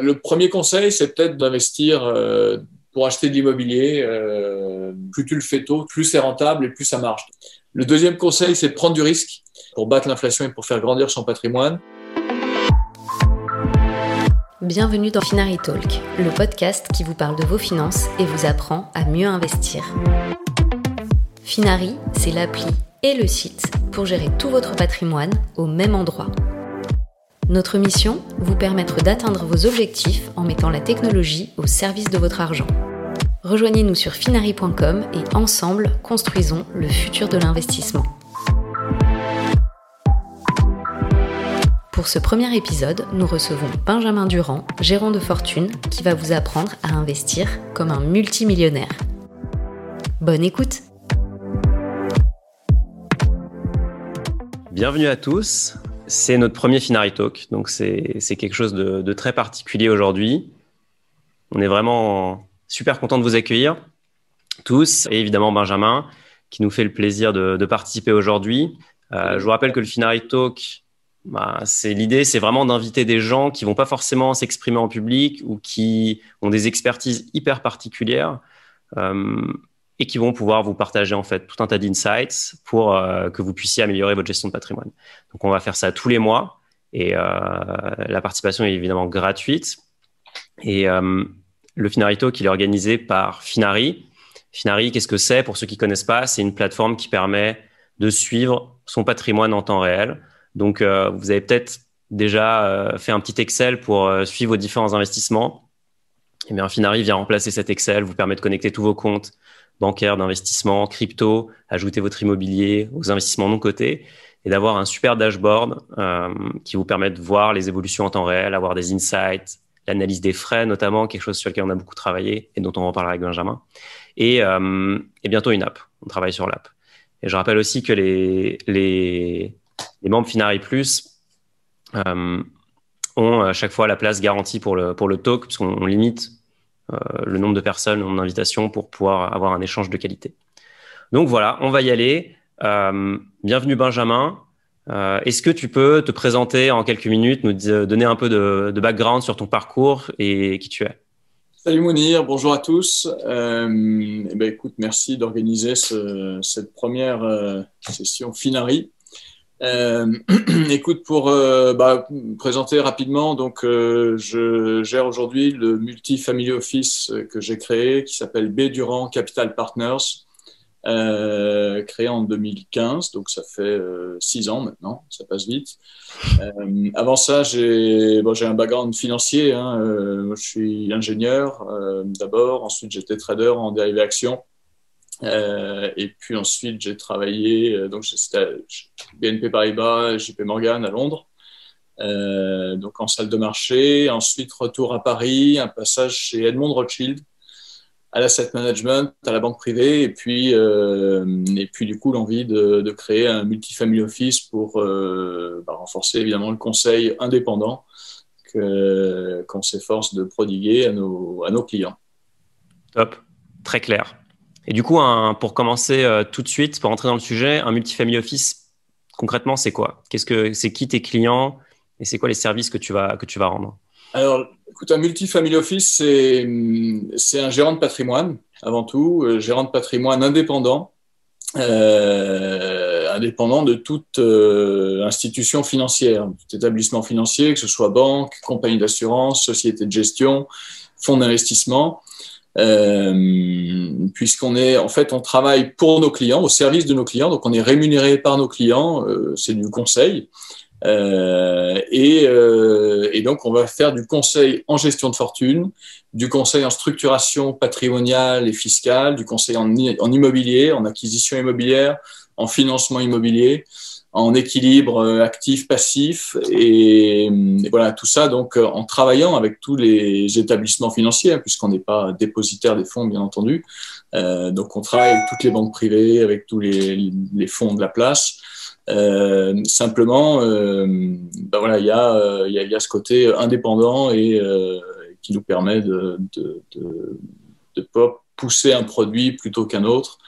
Le premier conseil, c'est peut-être d'investir pour acheter de l'immobilier. plus tu le fais tôt, plus c'est rentable et plus ça marche. Le deuxième conseil, c'est de prendre du risque pour battre l'inflation et pour faire grandir son patrimoine. Bienvenue dans Finari Talk, le podcast qui vous parle de vos finances et vous apprend à mieux investir. Finari, c'est l'appli et le site pour gérer tout votre patrimoine au même endroit. Notre mission, vous permettre d'atteindre vos objectifs en mettant la technologie au service de votre argent. Rejoignez-nous sur finari.com et ensemble, construisons le futur de l'investissement. Pour ce premier épisode, nous recevons Benjamin Durand, gérant de fortune, qui va vous apprendre à investir comme un multimillionnaire. Bonne écoute Bienvenue à tous, c'est notre premier Finari Talk, donc c'est quelque chose de, très particulier aujourd'hui. On est vraiment super content de vous accueillir tous, et évidemment Benjamin, qui nous fait le plaisir de, participer aujourd'hui. Euh, je vous rappelle que le Finari Talk, bah, c'est l'idée, c'est vraiment d'inviter des gens qui vont pas forcément s'exprimer en public ou qui ont des expertises hyper particulières euh, et qui vont pouvoir vous partager en fait tout un tas d'insights pour euh, que vous puissiez améliorer votre gestion de patrimoine. Donc on va faire ça tous les mois et euh, la participation est évidemment gratuite. Et le Finarito qui est organisé par Finari. Finari, qu'est-ce que c'est? Pour ceux qui connaissent pas, c'est une plateforme qui permet de suivre son patrimoine en temps réel. Donc, euh, vous avez peut-être déjà euh, fait un petit Excel pour euh, suivre vos différents investissements. Et eh bien, Finari vient remplacer cet Excel, vous permet de connecter tous vos comptes bancaires, d'investissement, crypto, ajouter votre immobilier aux investissements non cotés et d'avoir un super dashboard qui vous permet de voir les évolutions en temps réel, avoir des insights, l'analyse des frais notamment, quelque chose sur lequel on a beaucoup travaillé et dont on reparlera avec Benjamin, et, et bientôt une app. On travaille sur l'app. Et je rappelle aussi que les, membres Finari Plus euh, ont à chaque fois la place garantie pour le, talk, puisqu'on limite euh, le nombre de personnes en invitation pour pouvoir avoir un échange de qualité. Donc voilà, on va y aller. Euh, bienvenue Benjamin. Est-ce que tu peux te présenter en quelques minutes, nous donner un peu de, background sur ton parcours et qui tu es? Salut Mounir, bonjour à tous. eh ben, écoute, merci d'organiser cette première session Finari. Euh, écoute, pour euh, bah, présenter rapidement, donc euh, je gère aujourd'hui le multi-family office que j'ai créé, qui s'appelle B Durand Capital Partners, euh, créé en 2015, donc ça fait six ans maintenant, ça passe vite. avant ça, j'ai un background financier, hein, je suis ingénieur d'abord, ensuite j'étais trader en dérivés actions. Euh, et puis ensuite, j'ai travaillé, euh, donc j'étais à BNP Paribas, JP Morgan à Londres, euh, donc en salle de marché. Ensuite, retour à Paris, un passage chez Edmond Rothschild à l'asset management, à la banque privée, et puis, et puis du coup l'envie de, créer un multifamily office pour bah, renforcer évidemment le conseil indépendant qu'on s'efforce de prodiguer à nos, à nos clients. Top, très clair. Et du coup, pour commencer euh, tout de suite, pour entrer dans le sujet, un multifamily office, concrètement, c'est quoi? Qu'est-ce que c'est qui tes clients? Et c'est quoi les services que tu vas que tu vas rendre? Alors, écoute, un multifamily office, c'est un gérant de patrimoine avant tout, euh, gérant de patrimoine indépendant. Euh, indépendant de toute institution financière, tout établissement financier, que ce soit banque, compagnie d'assurance, société de gestion, fonds d'investissement. Euh, puisqu'on est, en fait, on travaille pour nos clients, au service de nos clients, donc on est rémunéré par nos clients, euh, c'est du conseil. Euh, et, euh, et, donc, on va faire du conseil en gestion de fortune, du conseil en structuration patrimoniale et fiscale, du conseil en, en immobilier, en acquisition immobilière, en financement immobilier, en équilibre euh, actif-passif et, voilà tout ça donc euh, en travaillant avec tous les établissements financiers hein, puisqu'on n'est pas dépositaire des fonds bien entendu. Euh, donc on travaille avec toutes les banques privées avec tous les, fonds de la place. Simplement ben voilà il y a y, a, y a ce côté indépendant et qui nous permet de de, de, de pousser un produit plutôt qu'un autre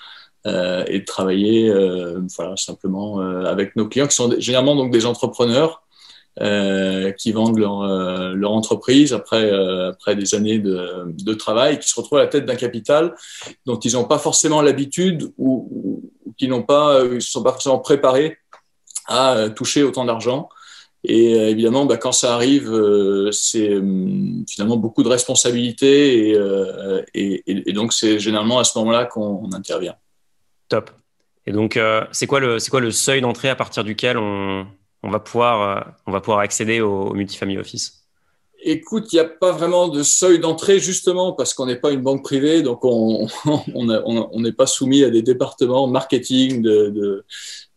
euh, et de travailler euh, voilà, simplement euh, avec nos clients qui sont généralement donc des entrepreneurs qui vendent leur, entreprise après, après des années de, de travail, qui se retrouvent à la tête d'un capital dont ils n'ont pas forcément l'habitude ou, qui n'ont pas, ils sont pas forcément préparés à toucher autant d'argent. Et évidemment, bah, quand ça arrive, c'est finalement beaucoup de responsabilités et donc c'est généralement à ce moment-là qu'on intervient. Top. Et donc, euh, c'est quoi, le, quoi le seuil d'entrée à partir duquel on, on, va, pouvoir, pouvoir accéder au, multifamily office? Écoute, il n'y a pas vraiment de seuil d'entrée justement parce qu'on n'est pas une banque privée, donc on n'est pas soumis à des départements marketing de, de,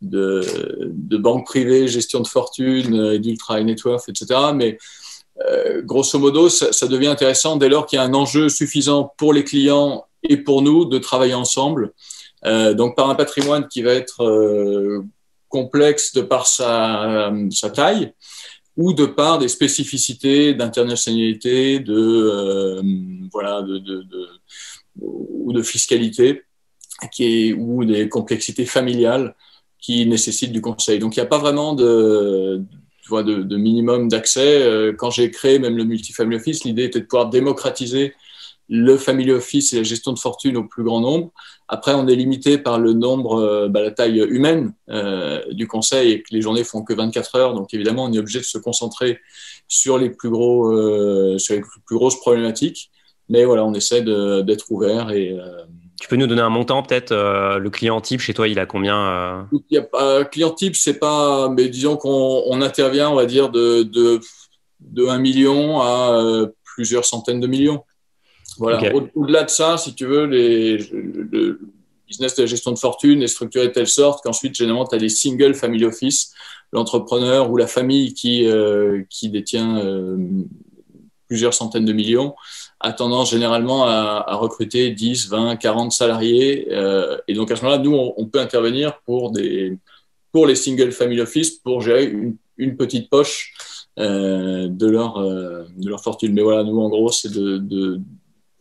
de, privées, gestion de fortune, euh, d'ultra high net worth, etc. Mais euh, grosso modo, ça, devient intéressant dès lors qu'il y a un enjeu suffisant pour les clients et pour nous de travailler ensemble. Euh, donc par un patrimoine qui va être euh, complexe de par sa, sa taille ou de par des spécificités d'internationalité, de euh, voilà, de, de, ou de fiscalité, qui est, ou des complexités familiales qui nécessitent du conseil. Donc il n'y a pas vraiment de, de, de minimum d'accès. Euh, quand j'ai créé même le multifamily office, l'idée était de pouvoir démocratiser le family office et la gestion de fortune au plus grand nombre. Après, on est limité par le nombre, euh, bah, la taille humaine euh, du conseil et que les journées font que 24 heures. Donc, évidemment, on est obligé de se concentrer sur les plus gros, euh, sur les plus grosses problématiques. Mais voilà, on essaie d'être ouvert et. Euh, tu peux nous donner un montant peut-être Le client type chez toi, il a combien il y a, euh, Client type, c'est pas, mais disons qu'on on intervient, on va dire de de, de 1 million à plusieurs centaines de millions. Voilà. Au-delà de ça, si tu veux, les, le business de la gestion de fortune est structuré de telle sorte qu'ensuite, généralement, tu as des single family office, l'entrepreneur ou la famille qui, euh, qui détient euh, plusieurs centaines de millions a tendance généralement à, à recruter 10, 20, 40 salariés. Euh, et donc, à ce moment-là, nous, on, on, peut intervenir pour, des, pour les single family office pour gérer une, une petite poche euh, de, leur, euh, de leur fortune. Mais voilà, nous, en gros, c'est de, de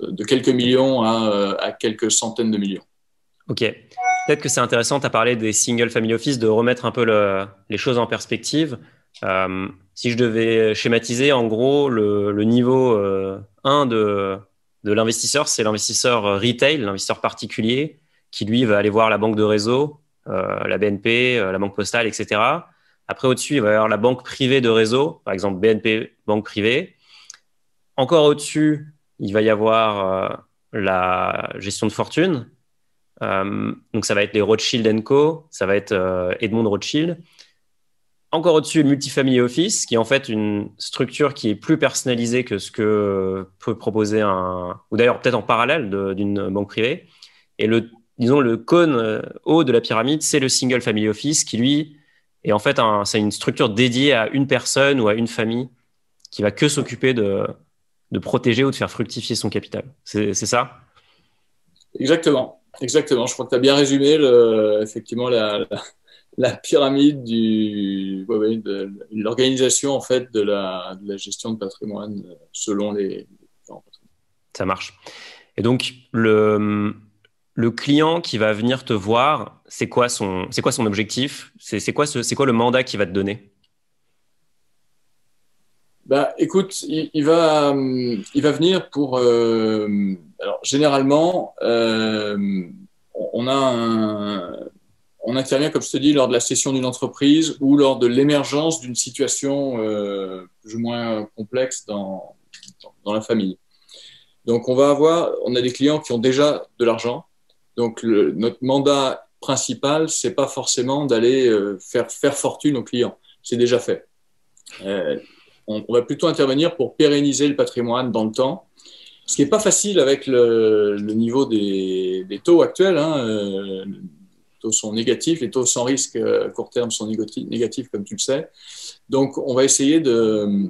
de quelques millions à, à, quelques centaines de millions. Ok. Peut-être que c'est intéressant, tu as parlé des single family office, de remettre un peu le, les choses en perspective. Euh, si je devais schématiser, en gros, le, niveau euh, 1 de, de l'investisseur, c'est l'investisseur retail, l'investisseur particulier, qui lui va aller voir la banque de réseau, euh, la BNP, euh, la banque postale, etc. Après, au-dessus, il va y avoir la banque privée de réseau, par exemple BNP, banque privée. Encore au-dessus, il va y avoir euh, la gestion de fortune. Euh, donc, ça va être les Rothschild Co. Ça va être euh, Edmond Rothschild. Encore au-dessus, le Multifamily Office, qui est en fait une structure qui est plus personnalisée que ce que peut proposer un, ou d'ailleurs peut-être en parallèle d'une banque privée. Et le, disons, le cône haut de la pyramide, c'est le Single Family Office, qui lui est en fait c'est une structure dédiée à une personne ou à une famille qui va que s'occuper de, de protéger ou de faire fructifier son capital. C'est ça? Exactement. Exactement. Je crois que tu as bien résumé le, effectivement la, la, pyramide du, ouais, de l'organisation en fait de la, de la, gestion de patrimoine selon les. Ça marche. Et donc le, le client qui va venir te voir, c'est quoi son, c'est quoi son objectif? C'est quoi, c'est quoi le mandat qu'il va te donner? Bah, écoute, il, va, il va venir pour. Euh, alors, généralement, euh, on a on intervient, comme je te dis, lors de la session d'une entreprise ou lors de l'émergence d'une situation euh, plus ou moins complexe dans, dans la famille. Donc, on va avoir, on a des clients qui ont déjà de l'argent. Donc, notre mandat principal, c'est pas forcément d'aller euh, faire faire fortune aux clients. C'est déjà fait. Euh, on, on, va plutôt intervenir pour pérenniser le patrimoine dans le temps, ce qui n'est pas facile avec le, le niveau des, des, taux actuels. Hein. Euh, les taux sont négatifs, les taux sans risque à court terme sont négatifs, comme tu le sais. Donc, on va essayer de,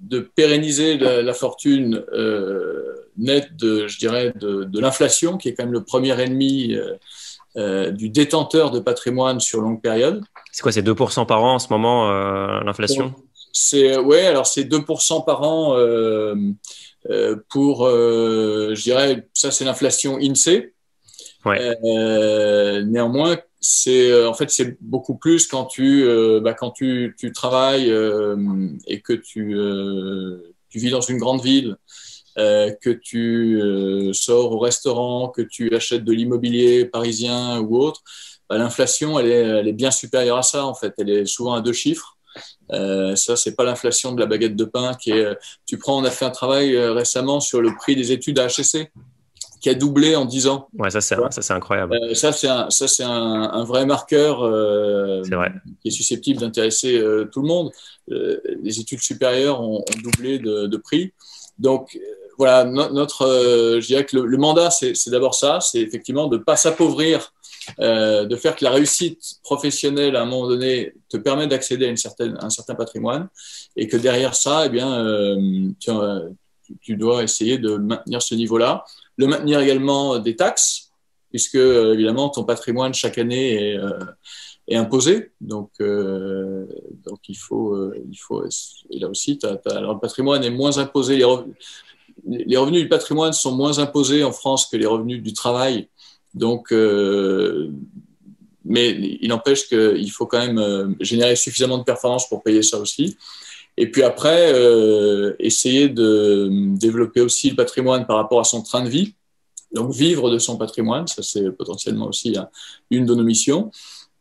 de pérenniser la, la fortune euh, nette de, je dirais, de, de l'inflation, qui est quand même le premier ennemi euh, euh du détenteur de patrimoine sur longue période. C'est quoi, c'est 2% par an en ce moment, euh, l'inflation? C'est ouais, alors c'est 2% par an euh, euh, pour, euh, je dirais, ça c'est l'inflation INSEE. Ouais. Euh, néanmoins, c'est en fait c'est beaucoup plus quand tu bah, quand tu, tu travailles et que tu tu vis dans une grande ville euh, que tu euh, sors au restaurant, que tu achètes de l'immobilier parisien ou autre, bah, l'inflation, elle est, elle est, bien supérieure à ça, en fait. Elle est souvent à deux chiffres. Euh, ça, c'est pas l'inflation de la baguette de pain qui est. Tu prends, on a fait un travail euh, récemment sur le prix des études à HEC qui a doublé en 10 ans. Ouais, ça c'est ça c'est incroyable. Euh, ça c'est un ça c'est un, un, vrai marqueur euh, qui est susceptible d'intéresser euh, tout le monde. les études supérieures ont, ont doublé de, de, prix. Donc voilà, notre, euh, je dirais que le, mandat, c'est d'abord ça, c'est effectivement de ne pas s'appauvrir, euh, de faire que la réussite professionnelle, à un moment donné, te permet d'accéder à un certain patrimoine, et que derrière ça, eh bien, euh, tu, tu, dois essayer de maintenir ce niveau-là, le maintenir également des taxes, puisque évidemment, ton patrimoine chaque année est, imposé, donc, il faut, il faut, et là aussi, le patrimoine est moins imposé, les revenus du patrimoine sont moins imposés en France que les revenus du travail. Donc, euh, mais il n'empêche qu'il faut quand même euh, générer suffisamment de performances pour payer ça aussi. Et puis après, euh, essayer de développer aussi le patrimoine par rapport à son train de vie. Donc, vivre de son patrimoine, ça c'est potentiellement aussi une de nos missions.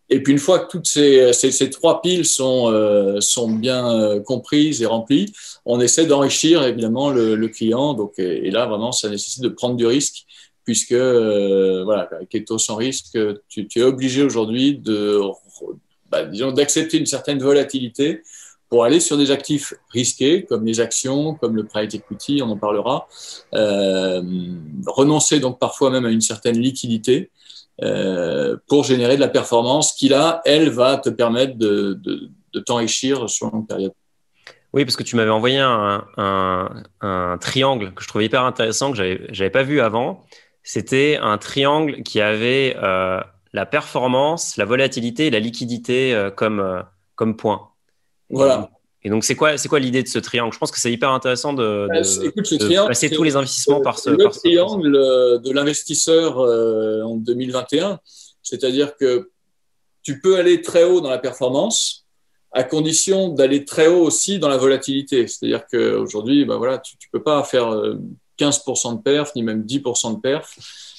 Et puis une fois que toutes ces, ces, trois piles sont, sont bien comprises et remplies, on essaie d'enrichir évidemment le, client. Donc, et, là, vraiment, ça nécessite de prendre du risque, puisque euh, voilà, taux sans risque, tu, tu es obligé aujourd'hui de, bah, disons, d'accepter une certaine volatilité pour aller sur des actifs risqués, comme les actions, comme le private equity, on en parlera. Euh, renoncer donc parfois même à une certaine liquidité euh, pour générer de la performance qui, là, elle, va te permettre de, de, de t'enrichir sur une longue période. Oui, parce que tu m'avais envoyé un, un, un, triangle que je trouvais hyper intéressant, que j'avais, j'avais pas vu avant. C'était un triangle qui avait euh, la performance, la volatilité et la liquidité euh, comme, euh, comme point. Voilà. Et donc, c'est quoi, c'est quoi l'idée de ce triangle? Je pense que c'est hyper intéressant de, bah, de, Écoute, ce de triangle, passer tous les investissements par ce. Le par triangle ce... de l'investisseur en 2021, c'est-à-dire que tu peux aller très haut dans la performance, à condition d'aller très haut aussi dans la volatilité. C'est-à-dire qu'aujourd'hui, bah voilà, tu ne peux pas faire 15% de perf, ni même 10% de perf,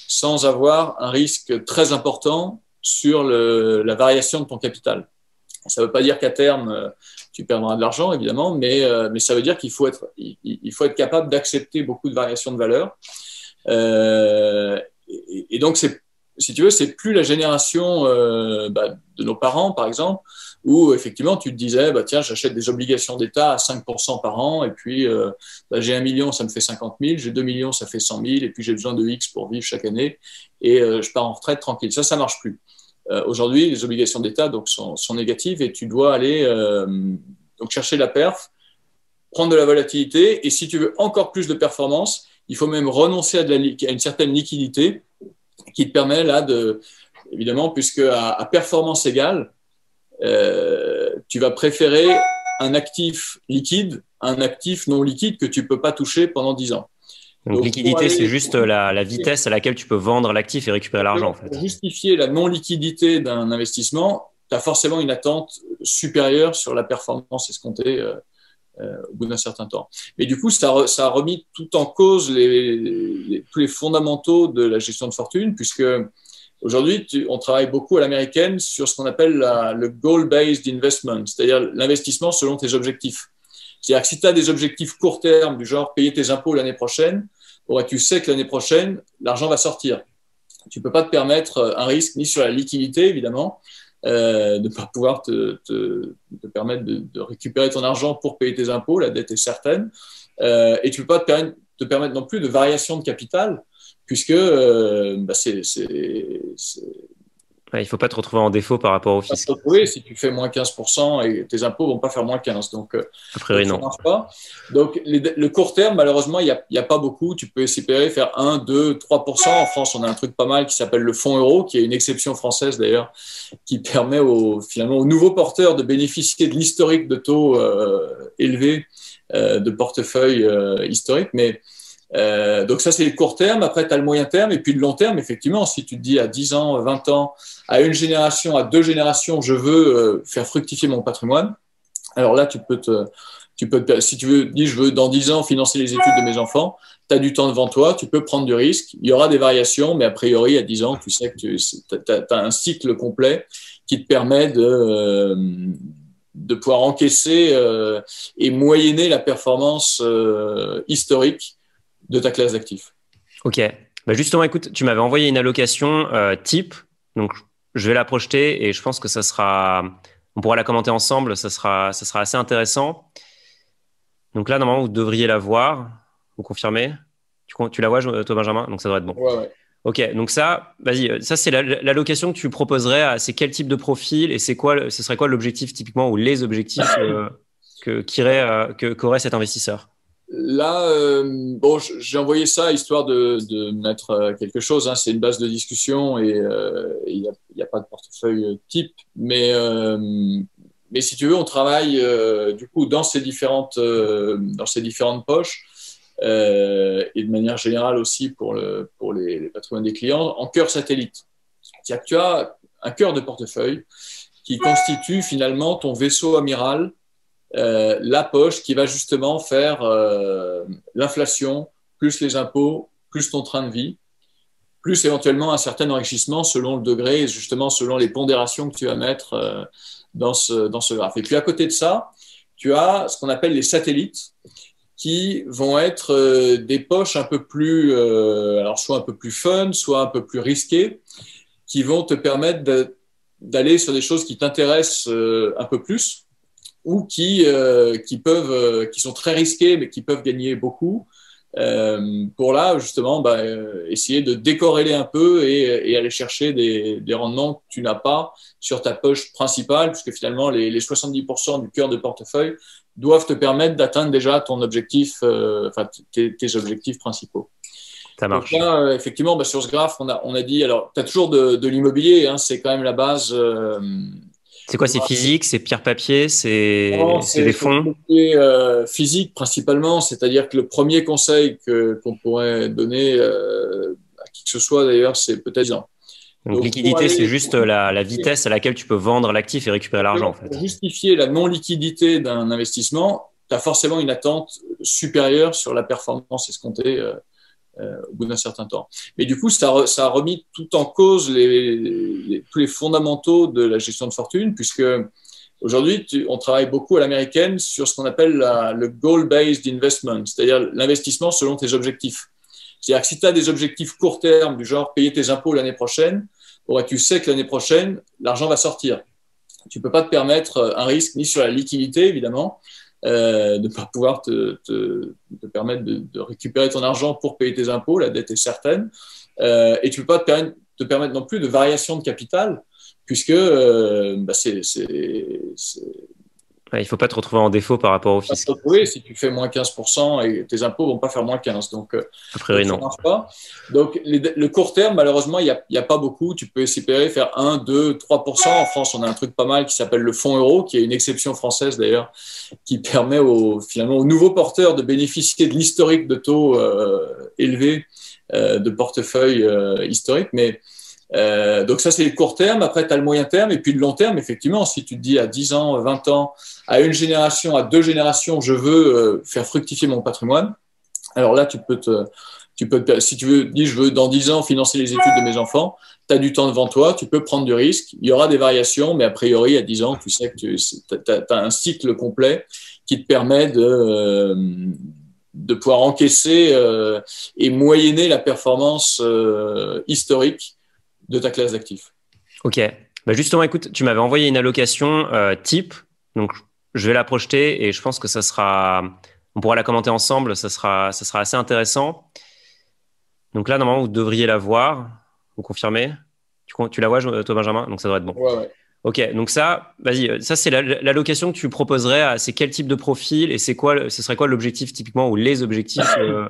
sans avoir un risque très important sur la variation de ton capital. Ça ne veut pas dire qu'à terme, euh, tu perdras de l'argent, évidemment, mais, euh, mais ça veut dire qu'il faut être, il, faut être capable d'accepter beaucoup de variations de valeur. Euh, et, et, donc, si tu veux, c'est plus la génération bah, de nos parents, par exemple, où effectivement, tu te disais, bah, tiens, j'achète des obligations d'État à 5% par an, et puis euh, bah, j'ai un million, ça me fait 50 000, j'ai 2 millions, ça fait 100 000, et puis j'ai besoin de X pour vivre chaque année, et euh, je pars en retraite tranquille. Ça, ça marche plus. Euh, aujourd'hui, les obligations d'État donc sont, sont, négatives et tu dois aller donc chercher la perf, prendre de la volatilité et si tu veux encore plus de performance, il faut même renoncer à, de la, à une certaine liquidité qui te permet là de évidemment puisque à, performance égale, tu vas préférer un actif liquide à un actif non liquide que tu peux pas toucher pendant 10 ans. Donc, Donc liquidité, c'est juste la, la, vitesse à laquelle tu peux vendre l'actif et récupérer l'argent. En fait. Pour justifier la non-liquidité d'un investissement, tu as forcément une attente supérieure sur la performance escomptée euh, euh, au bout d'un certain temps. Mais du coup, ça, ça, a remis tout en cause les, les, tous les fondamentaux de la gestion de fortune, puisque aujourd'hui, on travaille beaucoup à l'américaine sur ce qu'on appelle le goal-based investment, c'est-à-dire l'investissement selon tes objectifs. C'est-à-dire que si tu as des objectifs court terme, du genre payer tes impôts l'année prochaine, ouais, tu sais que l'année prochaine, l'argent va sortir. Tu ne peux pas te permettre euh, un risque ni sur la liquidité, évidemment, euh, de ne pas pouvoir te, permettre de, récupérer ton argent pour payer tes impôts, la dette est certaine, euh, et tu ne peux pas te permettre, non plus de variation de capital, puisque euh, bah c'est il ne faut pas te retrouver en défaut par rapport au fisc. Oui, si tu fais moins 15% et tes impôts ne vont pas faire moins 15%. Donc, euh, a priori, non. Pas. Donc, les, le court terme, malheureusement, il n'y a, a, pas beaucoup. Tu peux espérer faire 1, 2, 3%. En France, on a un truc pas mal qui s'appelle le fonds euro, qui est une exception française d'ailleurs, qui permet aux, finalement aux nouveaux porteurs de bénéficier de l'historique de taux euh, élevés euh, de portefeuille euh, historique. Mais Euh, donc ça, c'est le court terme. Après, tu as le moyen terme et puis le long terme. Effectivement, si tu te dis à 10 ans, 20 ans, à une génération, à deux générations, je veux euh, faire fructifier mon patrimoine. Alors là, tu peux te, si tu veux, dis je veux dans 10 ans financer les études de mes enfants, tu as du temps devant toi, tu peux prendre du risque. Il y aura des variations, mais a priori, à 10 ans, tu sais que tu as, un cycle complet qui te permet de, euh, pouvoir encaisser et moyenner la performance historique de ta classe d'actifs. Ok. Bah justement, écoute, tu m'avais envoyé une allocation type. Donc, je vais la projeter et je pense que ça sera, on pourra la commenter ensemble, ça sera, ça sera assez intéressant. Donc là, normalement, vous devriez la voir. Vous confirmez? Tu, tu, la vois, toi, Benjamin Donc ça devrait être bon. Ouais, ouais. Ok, donc ça, vas-y, ça c'est l'allocation que tu proposerais à c'est quel type de profil et c'est quoi, ce serait quoi l'objectif typiquement ou les objectifs euh, que qu'aurait cet investisseur? Là, euh, bon, j'ai envoyé ça histoire de, mettre euh, quelque chose. Hein. C'est une base de discussion et euh, il n'y a, pas de portefeuille type. Mais, mais si tu veux, on travaille du coup dans ces différentes, dans ces différentes poches et de manière générale aussi pour, le, pour les, patrimoines des clients en cœur satellite. Tu as un cœur de portefeuille qui constitue finalement ton vaisseau amiral euh, la poche qui va justement faire euh, l'inflation, plus les impôts, plus ton train de vie, plus éventuellement un certain enrichissement selon le degré et justement selon les pondérations que tu vas mettre euh, dans, ce, dans ce graphe. Et puis à côté de ça, tu as ce qu'on appelle les satellites qui vont être des poches un peu plus, alors soit un peu plus fun, soit un peu plus risquées, qui vont te permettre d'aller sur des choses qui t'intéressent un peu plus ou qui, euh, qui, peuvent, euh, qui sont très risqués, mais qui peuvent gagner beaucoup. Euh, pour là, justement, bah, euh, essayer de décorréler un peu et, et aller chercher des, des, rendements que tu n'as pas sur ta poche principale, puisque finalement, les, les 70% du cœur de portefeuille doivent te permettre d'atteindre déjà ton objectif, enfin, tes, tes, objectifs principaux. Ça marche. Donc là, effectivement, bah, sur ce graphe, on a, on a dit, alors, tu as toujours de, de l'immobilier, hein, c'est quand même la base. C'est quoi C'est physique C'est pierre-papier C'est des fonds euh, Physique principalement, c'est-à-dire que le premier conseil qu'on pourrait donner euh, à qui que ce soit d'ailleurs, c'est peut-être Donc, Donc liquidité, c'est juste la, la, vitesse à laquelle tu peux vendre l'actif et récupérer l'argent. En fait. Pour justifier la non-liquidité d'un investissement, tu as forcément une attente supérieure sur la performance escomptée euh, euh, au bout d'un certain temps. Mais du coup, ça, a remis tout en cause tous les fondamentaux de la gestion de fortune, puisque aujourd'hui, on travaille beaucoup à l'américaine sur ce qu'on appelle le goal-based investment, c'est-à-dire l'investissement selon tes objectifs. C'est-à-dire que si tu as des objectifs court terme, du genre payer tes impôts l'année prochaine, tu sais que l'année prochaine, l'argent va sortir. Tu peux pas te permettre un risque ni sur la liquidité, évidemment, euh, de ne pas pouvoir te, permettre de, récupérer ton argent pour payer tes impôts, la dette est certaine, euh, et tu ne peux pas te permettre, te permettre, non plus de variation de capital, puisque euh, bah c'est il ne faut pas te retrouver en défaut par rapport au fisc. si tu fais moins 15% et tes impôts ne vont pas faire moins 15%. Donc, euh, a priori, non. Pas. Donc, le court terme, malheureusement, il n'y a, a, pas beaucoup. Tu peux espérer faire 1, 2, 3%. En France, on a un truc pas mal qui s'appelle le fonds euro, qui est une exception française d'ailleurs, qui permet aux, finalement aux nouveaux porteurs de bénéficier de l'historique de taux euh, élevés euh, de portefeuille euh, historique. Mais euh, donc ça, c'est le court terme. Après, tu as le moyen terme. Et puis le long terme, effectivement, si tu te dis à 10 ans, 20 ans, à une génération, à deux générations, je veux euh, faire fructifier mon patrimoine. Alors là, tu peux te, tu peux si tu veux, dis je veux dans 10 ans financer les études de mes enfants, tu as du temps devant toi, tu peux prendre du risque. Il y aura des variations, mais a priori, à 10 ans, tu sais que tu as, un cycle complet qui te permet de, euh, de pouvoir encaisser et moyenner la performance historique de ta classe d'actifs. Ok. Bah justement, écoute, tu m'avais envoyé une allocation euh, type. Donc, je vais la projeter et je pense que ça sera. On pourra la commenter ensemble. Ça sera, ça sera assez intéressant. Donc là, normalement, vous devriez la voir. Vous confirmez? Tu, tu, la vois, toi, Benjamin Donc ça devrait être bon. Ouais, ouais. Ok, donc ça, vas-y, ça c'est l'allocation que tu proposerais à c'est quel type de profil et c'est quoi, ce serait quoi l'objectif typiquement ou les objectifs euh,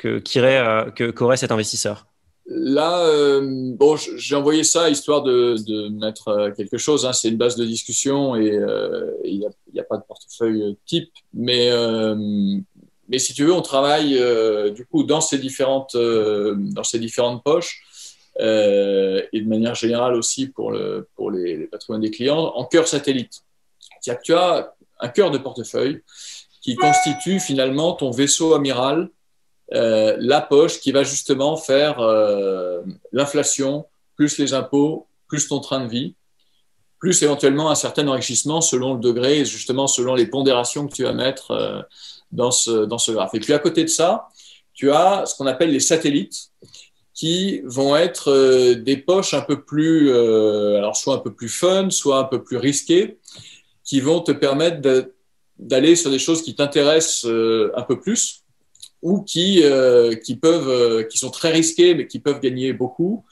que qu'aurait euh, cet investisseur? Là, euh, bon, j'ai envoyé ça histoire de, mettre euh, quelque chose. Hein. C'est une base de discussion et euh, il n'y a, pas de portefeuille type. Mais, mais si tu veux, on travaille du coup dans ces différentes, dans ces différentes poches et de manière générale aussi pour, le, pour les, patrimoines des clients en cœur satellite. Tu as un cœur de portefeuille qui constitue finalement ton vaisseau amiral, la poche qui va justement faire l'inflation, plus les impôts, plus ton train de vie plus éventuellement un certain enrichissement selon le degré et justement selon les pondérations que tu vas mettre euh, dans, ce, dans ce graphe. Et puis à côté de ça, tu as ce qu'on appelle les satellites qui vont être euh, des poches un peu plus, euh, alors soit un peu plus fun, soit un peu plus risquées, qui vont te permettre d'aller sur des choses qui t'intéressent un peu plus ou qui, qui, peuvent, qui sont très risquées mais qui peuvent gagner beaucoup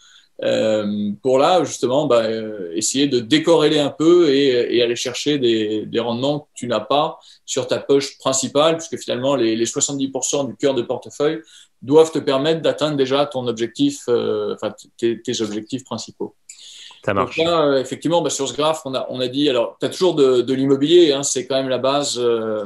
euh, pour là, justement, bah, euh, essayer de décorréler un peu et, et aller chercher des, des, rendements que tu n'as pas sur ta poche principale, puisque finalement, les, les 70% du cœur de portefeuille doivent te permettre d'atteindre déjà ton objectif, euh, enfin, tes, tes, objectifs principaux. Ça marche. Donc là, euh, effectivement, bah, sur ce graphe, on a, on a dit, alors, tu as toujours de, de l'immobilier, hein, c'est quand même la base. Euh,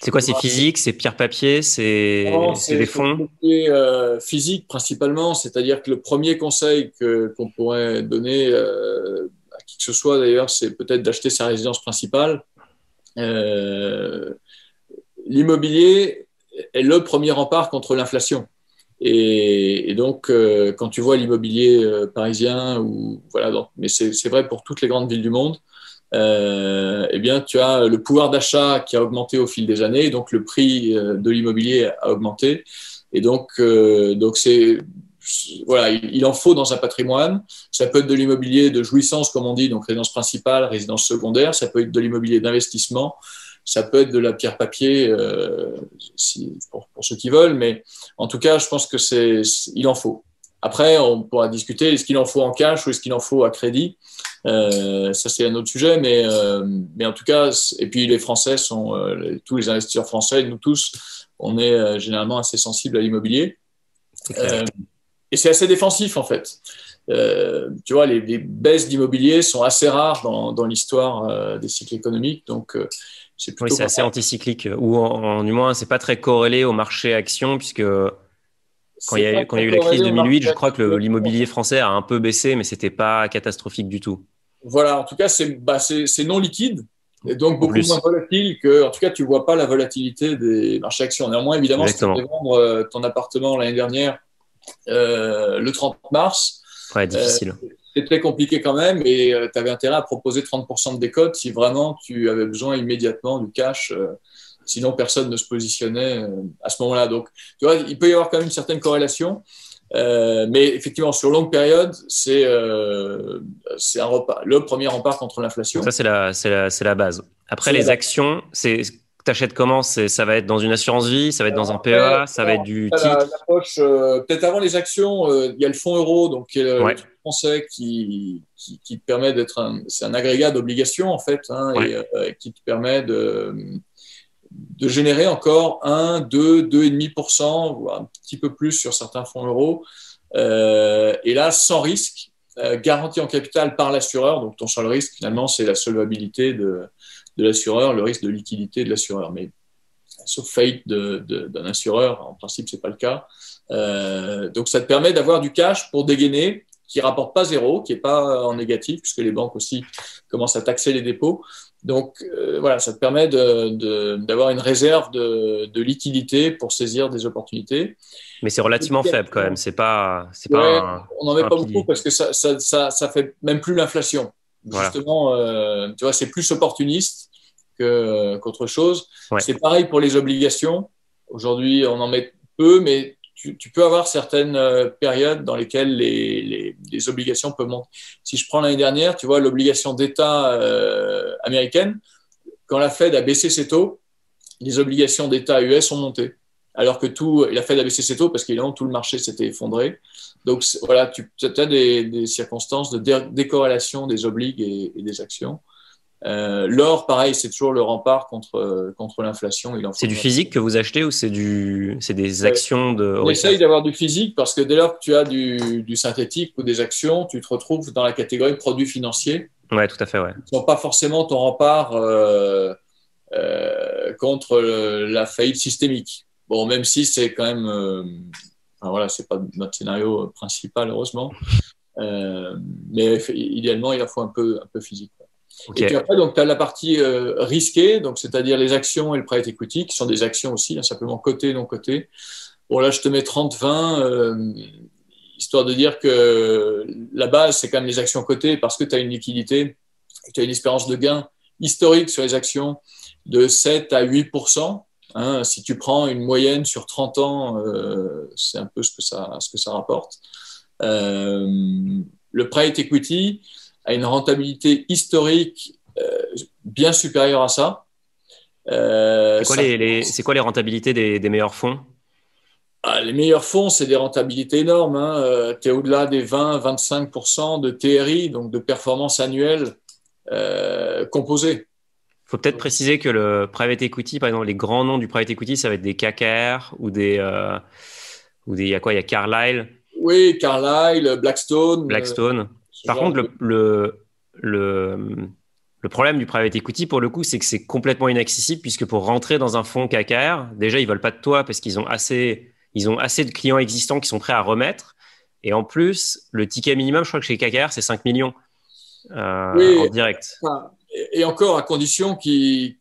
c'est quoi C'est physique C'est pierre-papier C'est des fonds? euh, Physique principalement, c'est-à-dire que le premier conseil qu'on pourrait donner euh, à qui que ce soit d'ailleurs, c'est peut-être d'acheter sa résidence principale. Euh, L'immobilier est le premier rempart contre l'inflation. Et, et, donc, euh, quand tu vois l'immobilier parisien, ou voilà, donc, mais c'est vrai pour toutes les grandes villes du monde, eh bien, tu as le pouvoir d'achat qui a augmenté au fil des années, donc le prix euh, de l'immobilier a augmenté. Et donc, euh, donc c'est voilà, il en faut dans un patrimoine. Ça peut être de l'immobilier de jouissance, comme on dit, donc résidence principale, résidence secondaire. Ça peut être de l'immobilier d'investissement. Ça peut être de la pierre papier, euh, si, pour, pour, ceux qui veulent. Mais en tout cas, je pense que c'est, il en faut. Après, on pourra discuter est-ce qu'il en faut en cash ou est-ce qu'il en faut à crédit? Euh, ça, c'est un autre sujet, mais, euh, mais en tout cas, et puis les Français sont, euh, tous les investisseurs français, nous tous, on est généralement assez sensibles à l'immobilier. Et c'est assez défensif, en fait. tu vois, les, les baisses d'immobilier sont assez rares dans, dans l'histoire des cycles économiques, donc c'est plutôt. Oui, c'est assez anticyclique, ou en, en, du moins, c'est pas très corrélé au marché action, puisque quand il, y a, quand il y a eu la crise 2008, je crois que l'immobilier français a un peu baissé, mais c'était pas catastrophique du tout. Voilà, en tout cas, c'est bah, non liquide et donc beaucoup moins volatile que, en tout cas, tu vois pas la volatilité des marchés actions. Néanmoins, évidemment, si tu vendre euh, ton appartement l'année dernière, euh, le 30 mars, ouais, difficile. Euh, c'était compliqué quand même et euh, tu avais intérêt à proposer 30% de décote si vraiment tu avais besoin immédiatement du cash. Euh, Sinon, personne ne se positionnait euh, à ce moment-là. Donc, tu vois, il peut y avoir quand même une certaine corrélation. Euh, mais effectivement, sur longue période, c'est euh, un repas, le premier rempart contre l'inflation. Ça, c'est la, la, la, base. Après, les actions, c'est t'achètes comment? Ça va être dans une assurance vie, ça va être dans un PEA, ça va être du titre. Euh, peut-être avant les actions, euh, il y a le fonds euro, donc qui est le, ouais. le français qui, qui, qui, te permet d'être un, c'est un agrégat d'obligations en fait, hein, ouais. et euh, qui te permet de de générer encore 1, 2, 2,5%, voire un petit peu plus sur certains fonds euros. Euh, et là, sans risque, euh, garanti en capital par l'assureur. Donc, ton seul risque, finalement, c'est la solvabilité de, de l'assureur, le risque de liquidité de l'assureur. Mais sauf faillite d'un assureur, en principe, c'est pas le cas. Euh, donc, ça te permet d'avoir du cash pour dégainer qui rapporte pas zéro, qui est pas en négatif, puisque les banques aussi commencent à taxer les dépôts. Donc euh, voilà, ça te permet d'avoir une réserve de, de, liquidité pour saisir des opportunités. Mais c'est relativement faible quand même. C'est pas, c'est ouais, pas. Un, on n'en met pas pilier. beaucoup parce que ça, ça, ça, ça, fait même plus l'inflation. Voilà. Justement, euh, tu vois, c'est plus opportuniste qu'autre chose. Ouais. C'est pareil pour les obligations. Aujourd'hui, on en met peu, mais tu, peux avoir certaines euh, périodes dans lesquelles les, les, les, obligations peuvent monter. Si je prends l'année dernière, tu vois, l'obligation d'État euh, américaine, quand la Fed a baissé ses taux, les obligations d'État US ont monté. Alors que tout, la Fed a baissé ses taux parce qu'évidemment tout le marché s'était effondré. Donc voilà, tu as des, des circonstances de dé décorrélation des obligues et des actions. Euh, L'or, pareil, c'est toujours le rempart contre, contre l'inflation. C'est du physique que vous achetez ou c'est des actions de. On essaye d'avoir du physique parce que dès lors que tu as du, du, synthétique ou des actions, tu te retrouves dans la catégorie produits financiers. Ouais, tout à fait, ouais. Ne sont pas forcément ton rempart euh, contre la faillite systémique. Bon, même si c'est quand même, enfin, voilà, c'est pas notre scénario principal heureusement, mais idéalement il faut un peu, un peu physique. Et puis après, tu as la partie risquée, donc c'est-à-dire les actions et le private equity, qui sont des actions aussi, hein, simplement cotées, non cotées. Bon, là, je te mets 30-20 histoire de dire que la base, c'est quand même les actions cotées parce que tu as une liquidité, tu as une espérance de gain historique sur les actions de 7 à 8% hein, Si tu prends une moyenne sur 30 ans, euh, c'est un peu ce que ça, ce que ça rapporte. Euh, le private equity a une rentabilité historique euh, bien supérieure à ça. c'est quoi, les, quoi les rentabilités des, des meilleurs fonds? Ah, les meilleurs fonds, c'est des rentabilités énormes. Hein. Euh, tu es au-delà des 20-25% de TRI, donc de performance annuelle euh, composée. Il faut peut-être préciser que le private equity, par exemple, les grands noms du private equity, ça va être des KKR ou des. Euh, ou des il y a quoi? Il y a Carlyle? Oui, Carlyle, Blackstone. Blackstone. Par contre, le, le, le, le, problème du private equity, pour le coup, c'est que c'est complètement inaccessible puisque pour rentrer dans un fonds KKR, déjà, ils veulent pas de toi parce qu'ils ont assez ils ont assez de clients existants qui sont prêts à remettre. Et en plus, le ticket minimum, je crois que chez KKR, c'est 5 millions euh, en direct. Et encore à condition qu'ils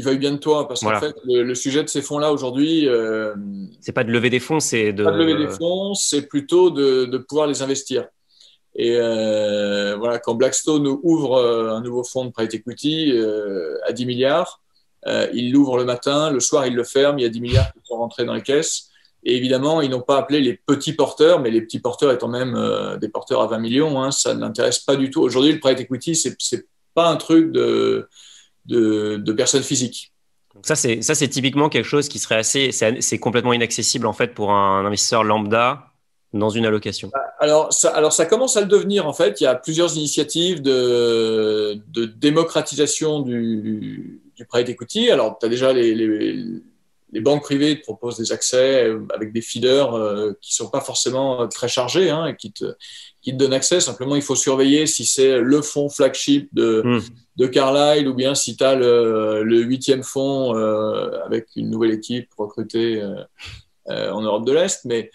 veuillent bien de toi, parce qu'en fait, le, sujet de ces fonds-là aujourd'hui, euh, c'est pas de lever des fonds, c'est de pas de lever des fonds, c'est plutôt de, pouvoir les investir. Et euh, voilà, quand Blackstone ouvre un nouveau fonds de private equity à 10 milliards, il l'ouvre le matin, le soir il le ferme, il y a 10 milliards qui sont rentrés dans les caisses. Et évidemment, ils n'ont pas appelé les petits porteurs, mais les petits porteurs étant même euh, des porteurs à 20 millions, hein, ça ne l'intéresse pas du tout. Aujourd'hui, le private equity, c'est n'est pas un truc de, de, de personnes physiques. c'est ça, c'est typiquement quelque chose qui serait assez, c'est complètement inaccessible en fait pour un investisseur lambda dans une allocation. Bah, alors ça, alors ça commence à le devenir en fait. Il y a plusieurs initiatives de, de démocratisation du, du private equity. Alors tu as déjà les, les les banques privées te proposent des accès euh, avec des feeders euh, qui sont pas forcément euh, très chargés hein, et qui te, qui te donnent accès. Simplement, il faut surveiller si c'est le fonds flagship de, hmm. de Carlyle ou bien si tu as le, le huitième fonds avec une nouvelle équipe recrutée en Europe de l'Est. Mais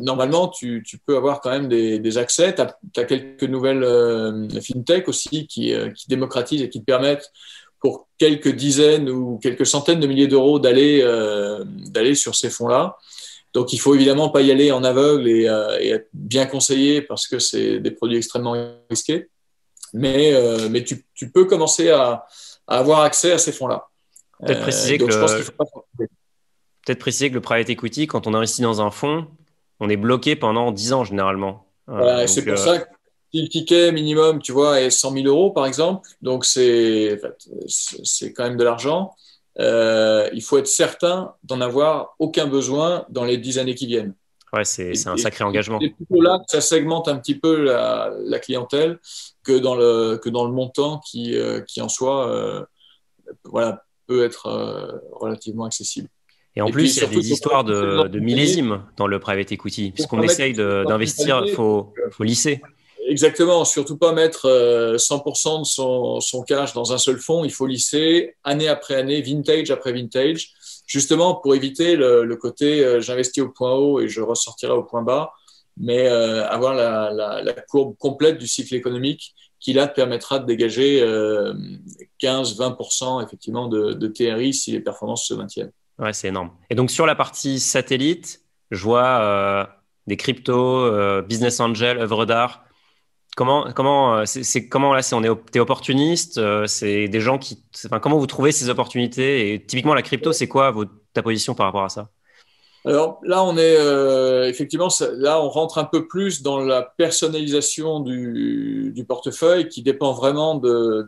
normalement, tu, tu, peux avoir quand même des, des accès. Tu as, quelques nouvelles fintech aussi qui, qui démocratisent et qui te permettent pour quelques dizaines ou quelques centaines de milliers d'euros d'aller euh, d'aller sur ces fonds-là. Donc il faut évidemment pas y aller en aveugle et, euh, être bien conseillé parce que c'est des produits extrêmement risqués. Mais, euh, mais tu, tu, peux commencer à, à, avoir accès à ces fonds-là. Peut-être préciser, que le... Peut préciser que le private equity, quand on investit dans un fonds, on est bloqué pendant 10 ans généralement. Voilà, c'est pour ça que le ticket minimum, tu vois, est 100 000 euros, par exemple, donc c'est c'est quand même de l'argent. Euh, il faut être certain d'en avoir aucun besoin dans les 10 années qui viennent. Ouais, c'est un sacré engagement. C'est plutôt là que ça segmente un petit peu la, la, clientèle que dans le, que dans le montant qui, euh, qui en soi euh, voilà, peut être relativement accessible. Et en plus, il y a des histoires de, de millésimes dans le private equity. Puisqu'on essaye d'investir, il faut, faut lisser. Exactement, surtout pas mettre 100% euh, de son, son, cash dans un seul fonds. Il faut lisser année après année, vintage après vintage, justement pour éviter le, côté euh, j'investis au point haut et je ressortirai au point bas, mais euh, avoir la, la, courbe complète du cycle économique qui là te permettra de dégager 15-20% effectivement de, de, TRI si les performances se maintiennent. Ouais, c'est énorme. Et donc sur la partie satellite, je vois des cryptos, business angel, œuvres d'art Comment, comment, euh, c'est, comment là, c'est, on est, opportuniste, euh, c'est des gens qui, comment vous trouvez ces opportunités et typiquement la crypto, c'est quoi votre, ta position par rapport à ça? Alors là, on est euh, effectivement, là, on rentre un peu plus dans la personnalisation du portefeuille qui dépend vraiment de,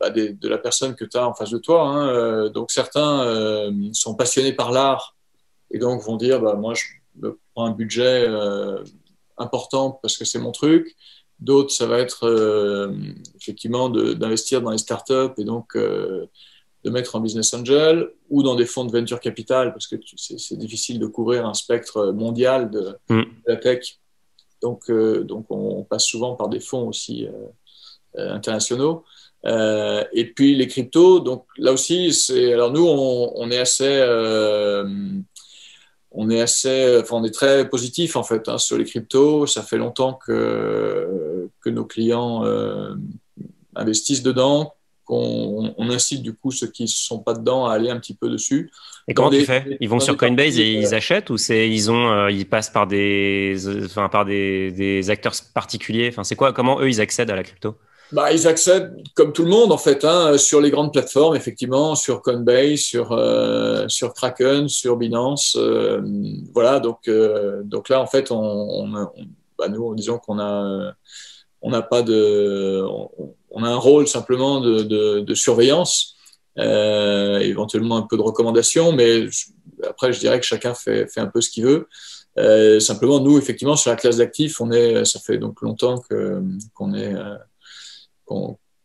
bah, de, de, la personne que tu as en face de toi. Hein. Donc certains sont passionnés par l'art et donc vont dire, bah, moi, je prends un budget important parce que c'est mon truc. D'autres, ça va être euh, effectivement d'investir dans les startups et donc euh, de mettre en business angel ou dans des fonds de venture capital parce que c'est difficile de couvrir un spectre mondial de, mm. la tech. Donc, euh, donc on, passe souvent par des fonds aussi internationaux. Et puis les cryptos, donc là aussi, c'est alors nous, on, est assez on est assez, enfin, on est très positif en fait hein, sur les cryptos. Ça fait longtemps que, que nos clients investissent dedans, qu'on on incite du coup ceux qui ne sont pas dedans à aller un petit peu dessus. Et comment tu fais? Ils vont sur Coinbase et ils achètent ou c'est ils ont euh, ils passent par des enfin par des, des acteurs particuliers? Enfin c'est quoi Comment eux ils accèdent à la crypto? Bah, ils accèdent comme tout le monde en fait hein, sur les grandes plateformes effectivement sur Coinbase sur euh, sur Kraken sur Binance euh, voilà donc donc là en fait on, bah, nous disons qu'on a on n'a pas de on a un rôle simplement de, surveillance, euh, éventuellement un peu de recommandation, mais après, je dirais que chacun fait, un peu ce qu'il veut. Euh, simplement, nous, effectivement, sur la classe d'actifs, on est, ça fait donc longtemps qu'on est, euh,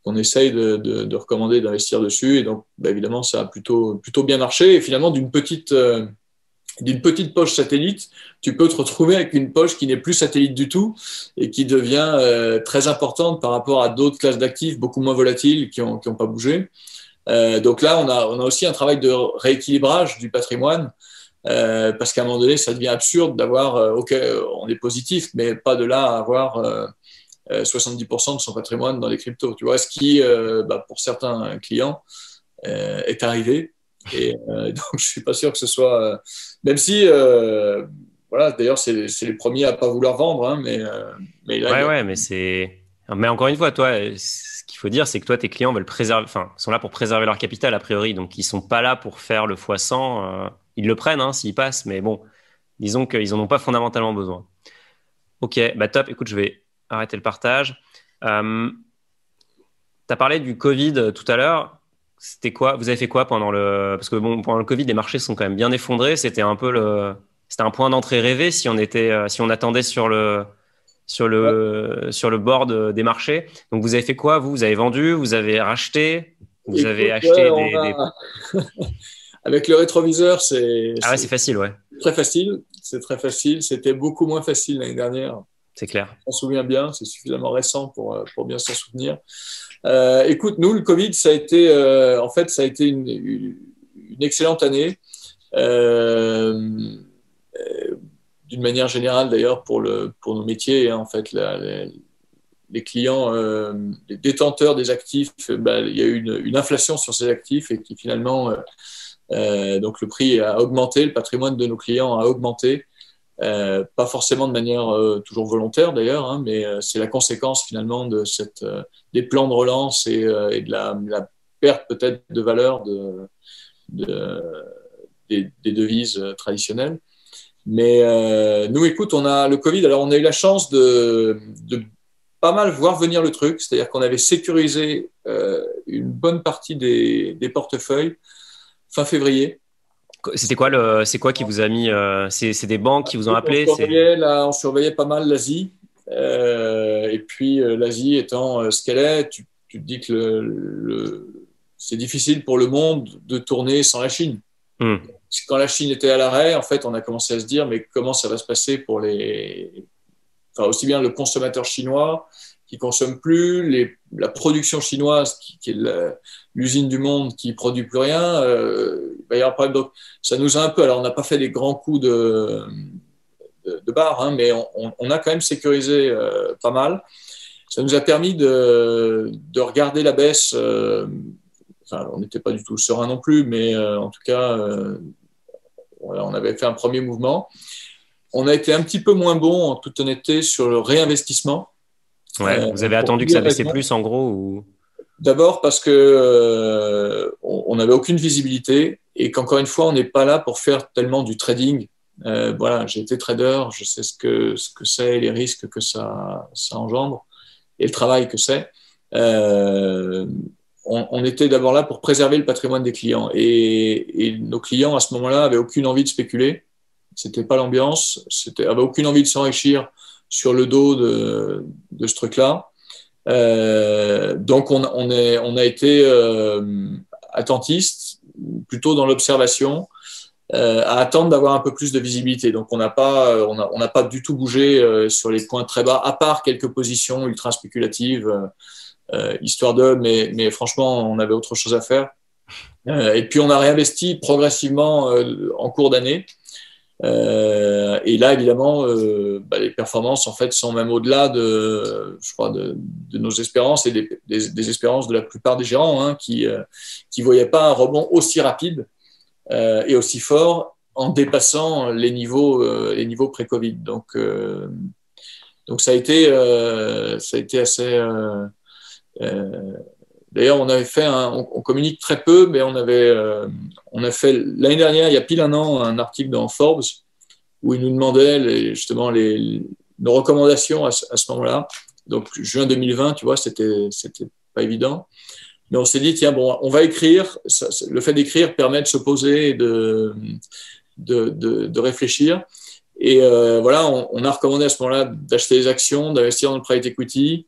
qu'on essaye de, recommander d'investir dessus, et donc, bah, évidemment, ça a plutôt, plutôt bien marché. Et finalement, d'une petite d'une petite poche satellite, tu peux te retrouver avec une poche qui n'est plus satellite du tout et qui devient euh, très importante par rapport à d'autres classes d'actifs beaucoup moins volatiles qui n'ont qui pas bougé. Euh, donc là, on a, on a aussi un travail de rééquilibrage du patrimoine euh, parce qu'à un moment donné, ça devient absurde d'avoir, euh, ok, on est positif, mais pas de là à avoir 70% de son patrimoine dans les cryptos. Tu vois, ce qui, bah, pour certains clients, est arrivé. Et donc, je suis pas sûr que ce soit même si, euh, voilà, d'ailleurs, c'est les premiers à pas vouloir vendre, hein, mais, euh, mais là, ouais, ouais, mais c'est. Mais encore une fois, toi, ce qu'il faut dire, c'est que toi, tes clients veulent préserver, enfin, sont là pour préserver leur capital a priori, donc ils sont pas là pour faire le x100. Euh, ils le prennent hein, s'ils passent, mais bon, disons qu'ils en ont pas fondamentalement besoin. Ok, bah top. Écoute, je vais arrêter le partage. Euh, tu as parlé du Covid tout à l'heure. C'était quoi Vous avez fait quoi pendant le Parce que bon, pendant le Covid, les marchés sont quand même bien effondrés. C'était un peu le, c'était un point d'entrée rêvé si on était, euh, si on attendait sur le, sur le, sur le bord des marchés. Donc vous avez fait quoi Vous, vous avez vendu Vous avez racheté Vous avez acheté des, Avec le rétroviseur, c'est. Ah ouais, c'est facile, ouais. Très facile. C'est très facile. C'était beaucoup moins facile l'année dernière. C'est clair. On s'en souvient bien. C'est suffisamment récent pour, euh, pour bien s'en souvenir. Euh, écoute, nous, le Covid, ça a été, euh, en fait, ça a été une, excellente année. D'une manière générale, d'ailleurs, pour, pour nos métiers, hein, en fait, les, clients, les détenteurs des actifs, bah, il y a eu une, une, inflation sur ces actifs et qui finalement, donc le prix a augmenté, le patrimoine de nos clients a augmenté. Euh, pas forcément de manière euh, toujours volontaire d'ailleurs, hein, mais euh, c'est la conséquence finalement de cette, des plans de relance et, et de la, la perte peut-être de valeur de, de des, des, devises traditionnelles. Mais nous, écoute, on a le Covid. Alors, on a eu la chance de, de pas mal voir venir le truc, c'est-à-dire qu'on avait sécurisé une bonne partie des, des portefeuilles fin février. C'était quoi le, c'est quoi qui vous a mis, euh, c'est, des banques qui vous ont appelé. On surveillait, là, on surveillait pas mal l'Asie. Euh, et puis euh, l'Asie étant ce qu'elle est, tu, tu, te dis que le, c'est difficile pour le monde de tourner sans la Chine. Hmm. Quand la Chine était à l'arrêt, en fait, on a commencé à se dire, mais comment ça va se passer pour les, enfin aussi bien le consommateur chinois qui consomme plus, les, la production chinoise, qui, qui est l'usine du monde qui produit plus rien, euh, il va y avoir un problème. Donc, ça nous a un peu. Alors, on n'a pas fait des grands coups de, de, de barre, hein, mais on, on, a quand même sécurisé euh, pas mal. Ça nous a permis de, de regarder la baisse. Euh, enfin, on n'était pas du tout serein non plus, mais en tout cas, voilà, on avait fait un premier mouvement. On a été un petit peu moins bon, en toute honnêteté, sur le réinvestissement. Ouais, vous avez attendu que ça baissait plus, en gros ou... D'abord parce que euh, on n'avait aucune visibilité et qu'encore une fois, on n'est pas là pour faire tellement du trading. Euh, voilà, j'ai été trader, je sais ce que ce que c'est, les risques que ça, ça engendre et le travail que c'est. Euh, on, était d'abord là pour préserver le patrimoine des clients et, et nos clients à ce moment-là avaient aucune envie de spéculer. C'était pas l'ambiance, c'était avaient aucune envie de s'enrichir sur le dos de, de ce truc-là. Euh, donc on, a été euh, attentiste, plutôt dans l'observation, euh, à attendre d'avoir un peu plus de visibilité. Donc on n'a pas, on a, on pas du tout bougé euh, sur les points très bas, à part quelques positions ultra spéculatives histoire de, mais franchement, on avait autre chose à faire. et puis, on a réinvesti progressivement en cours d'année. Euh, et là, évidemment, euh, bah, les performances en fait sont même au-delà de, je crois, de, nos espérances et des, espérances de la plupart des gérants hein, qui euh, qui voyaient pas un rebond aussi rapide euh, et aussi fort en dépassant les niveaux euh, les niveaux pré-Covid. Donc donc ça a été ça a été assez D'ailleurs, on avait fait, un, on, communique très peu, mais on avait, euh, on a fait l'année dernière, il y a pile un an, un article dans Forbes où il nous demandait les, justement les, nos recommandations à, à ce moment-là. Donc juin 2020, tu vois, c'était, c'était pas évident. Mais on s'est dit, tiens, bon, on va écrire. Le fait d'écrire permet de se poser et de, de, de, de réfléchir. Et euh, voilà, on, on, a recommandé à ce moment-là d'acheter des actions, d'investir dans le private equity,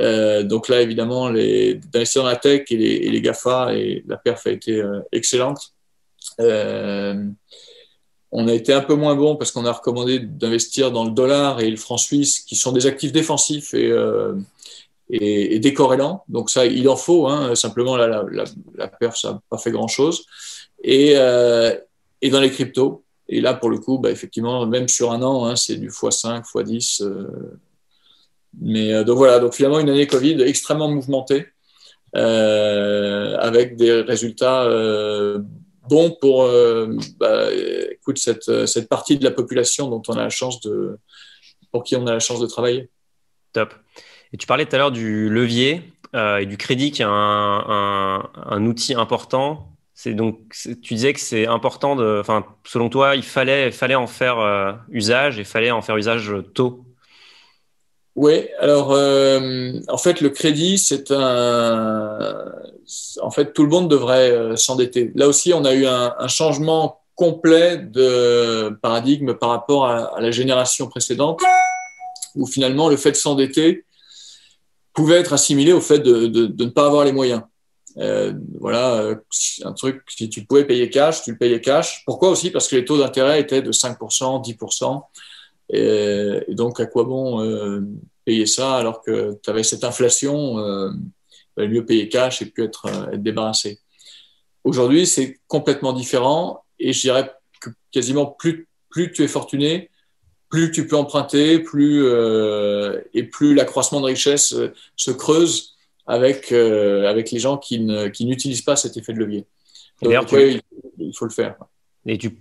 euh, donc là, évidemment, d'investir dans la tech et les, et les, GAFA, et la perf a été euh, excellente. Euh, on a été un peu moins bon parce qu'on a recommandé d'investir dans le dollar et le franc suisse, qui sont des actifs défensifs et, et, décorrélants. Donc ça, il en faut. Hein. Simplement, là, la, la, perf, ça n'a pas fait grand-chose. Et, et dans les cryptos. Et là, pour le coup, bah, effectivement, même sur un an, hein, c'est du x5, x10. Mais euh, donc voilà, donc finalement une année Covid extrêmement mouvementée, euh, avec des résultats euh, bons pour bah, cette, partie de la population dont on a la chance de, pour qui on a la chance de travailler. Top. Et tu parlais tout à l'heure du levier et du crédit qui est un, un, outil important. C'est donc, tu disais que c'est important de, enfin, selon toi, il fallait, fallait en faire usage et fallait en faire usage tôt oui, alors euh, en fait le crédit c'est un, en fait tout le monde devrait euh, s'endetter. Là aussi on a eu un, changement complet de paradigme par rapport à, la génération précédente, où finalement le fait de s'endetter pouvait être assimilé au fait de, de, de ne pas avoir les moyens. Euh, voilà, euh, un truc, si tu pouvais payer cash, tu le payais cash. Pourquoi aussi? Parce que les taux d'intérêt étaient de 5%, 10%. Et, et, donc, à quoi bon euh, payer ça alors que tu avais cette inflation euh, Il valait mieux payer cash et puis être, euh, être débarrassé? Aujourd'hui, c'est complètement différent et je dirais que quasiment plus, plus tu es fortuné, plus tu peux emprunter, plus, euh, et plus l'accroissement de richesse euh, se creuse avec, euh, avec les gens qui, ne, qui n'utilisent pas cet effet de levier. Donc, ouais, il, il faut le faire. Et tu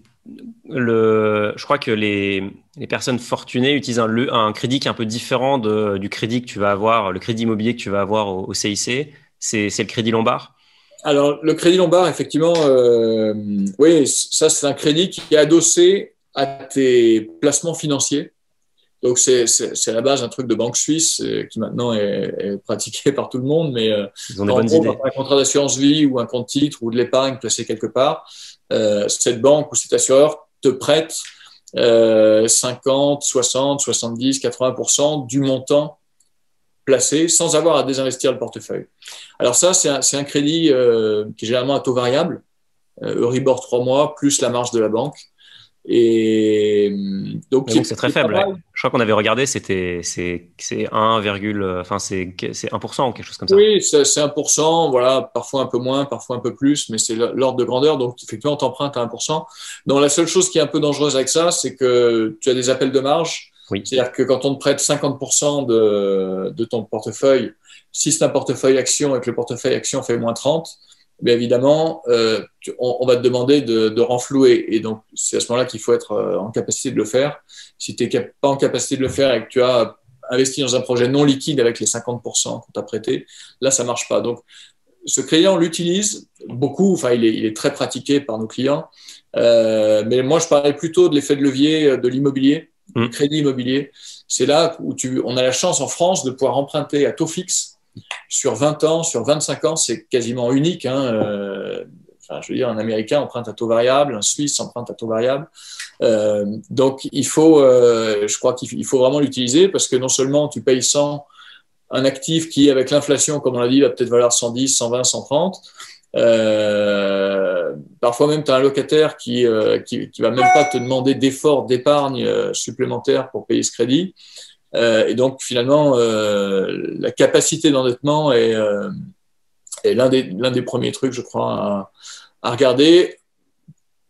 je crois que les, personnes fortunées utilisent un, crédit qui est un peu différent du crédit que tu vas avoir, le crédit immobilier que tu vas avoir au, CIC. C'est, c'est le crédit Lombard? Alors, le crédit Lombard, effectivement, euh, oui, ça, c'est un crédit qui est adossé à tes placements financiers. Donc, c'est, à la base un truc de banque suisse euh, qui maintenant est, est, pratiqué par tout le monde. Mais euh, Ils ont des bonnes gros, idées. un contrat d'assurance vie ou un compte titre ou de l'épargne placé quelque part, euh, cette banque ou cet assureur te prête euh, 50, 60, 70, 80% du montant placé sans avoir à désinvestir le portefeuille. Alors ça, c'est un, un, crédit euh, qui est généralement à taux variable, Euribor 3 mois, plus la marge de la banque. Et donc, c'est très faible. Ouais. Je crois qu'on avait regardé, c'était c'est 1, enfin c'est c'est 1% ou quelque chose comme ça. Oui, c'est 1%, voilà, parfois un peu moins, parfois un peu plus, mais c'est l'ordre de grandeur. Donc effectivement, t'empruntes à 1%. Donc la seule chose qui est un peu dangereuse avec ça, c'est que tu as des appels de marge. Oui. C'est-à-dire que quand on te prête 50% de, de ton portefeuille, si c'est un portefeuille action et que le portefeuille action fait moins 30, mais évidemment, euh, on, on, va te demander de, de renflouer. Et donc, c'est à ce moment-là qu'il faut être euh, en capacité de le faire. Si tu n'es pas en capacité de le faire et que tu as investi dans un projet non liquide avec les 50% qu'on t'a prêté, là, ça marche pas. Donc, ce on l'utilise beaucoup. Enfin, il est, il est, très pratiqué par nos clients. Euh, mais moi, je parlais plutôt de l'effet de levier de l'immobilier, mmh. du crédit immobilier. C'est là où tu, on a la chance en France de pouvoir emprunter à taux fixe sur 20 ans, sur 25 ans, c'est quasiment unique. Hein. Euh, enfin, je veux dire, un Américain emprunte à taux variable, un Suisse emprunte à taux variable. Euh, donc, il faut, euh, je crois qu'il faut vraiment l'utiliser parce que non seulement tu payes 100 un actif qui, avec l'inflation, comme on l'a dit, va peut-être valoir 110, 120, 130. Euh, parfois même, tu as un locataire qui, qui va même pas te demander d'efforts d'épargne supplémentaires pour payer ce crédit et donc finalement, la capacité d'endettement est, l'un des, des premiers trucs, je crois, à, regarder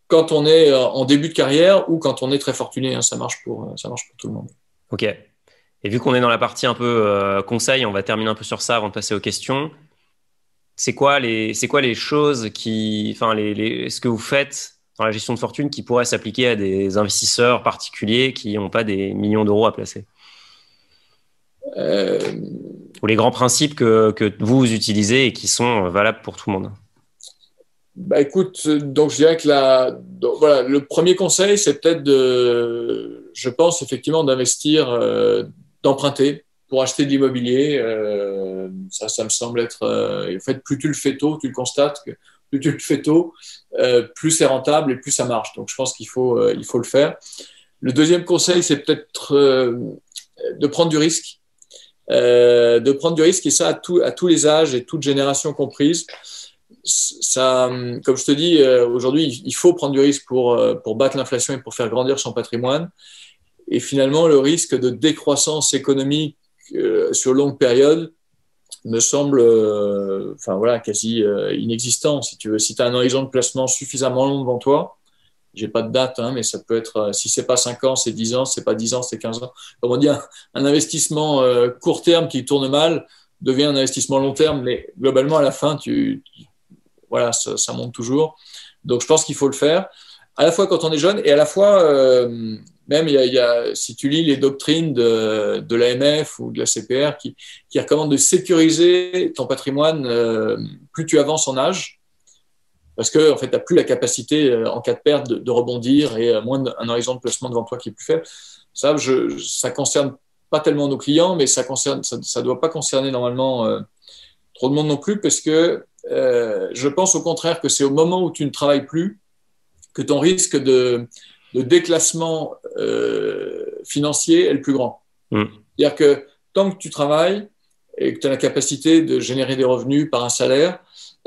quand on est en début de carrière ou quand on est très fortuné. Hein, ça, marche pour, ça marche pour tout le monde. Ok. Et vu qu'on est dans la partie un peu conseil, on va terminer un peu sur ça avant de passer aux questions c'est quoi les quoi les choses qui enfin les, ce que vous faites dans la gestion de fortune qui pourrait s'appliquer à des investisseurs particuliers qui n'ont pas des millions d'euros à placer? Euh... ou les grands principes que, que, vous utilisez et qui sont valables pour tout le monde bah écoute, donc je dirais que la, voilà, le premier conseil, c'est peut-être je pense effectivement d'investir, euh, d'emprunter pour acheter de l'immobilier. Euh, ça, ça me semble être. Euh, en fait, plus tu le fais tôt, tu le constates que plus tu le fais tôt, euh, plus c'est rentable et plus ça marche. Donc, je pense qu'il faut, euh, il faut le faire. Le deuxième conseil, c'est peut-être euh, de prendre du risque. De prendre du risque et ça à, tout, à tous les âges et toutes générations comprises. Ça, comme je te dis, aujourd'hui, il faut prendre du risque pour, pour battre l'inflation et pour faire grandir son patrimoine. Et finalement, le risque de décroissance économique euh, sur longue période me semble euh, enfin, voilà, quasi euh, inexistant. Si tu veux, si tu as un horizon de placement suffisamment long devant toi, j'ai pas de date, hein, mais ça peut être, si c'est pas 5 ans, c'est 10 ans, c'est pas 10 ans, c'est 15 ans. Comme on dit, un, investissement court terme qui tourne mal devient un investissement long terme, mais globalement, à la fin, tu, voilà, ça, monte toujours. Donc, je pense qu'il faut le faire, à la fois quand on est jeune et à la fois, même, il y, a, si tu lis les doctrines de, de l'AMF ou de la CPR qui, recommandent de sécuriser ton patrimoine euh, plus tu avances en âge, parce que en fait, tu n'as plus la capacité, euh, en cas de perte, de, rebondir et moins un horizon de placement devant toi qui est plus faible. Ça, je, ça concerne pas tellement nos clients, mais ça concerne, ça, ça doit pas concerner normalement euh, trop de monde non plus, parce que je pense au contraire que c'est au moment où tu ne travailles plus que ton risque de déclassement euh, financier est le plus grand. Mm. C'est-à-dire que tant que tu travailles et que tu as la capacité de générer des revenus par un salaire,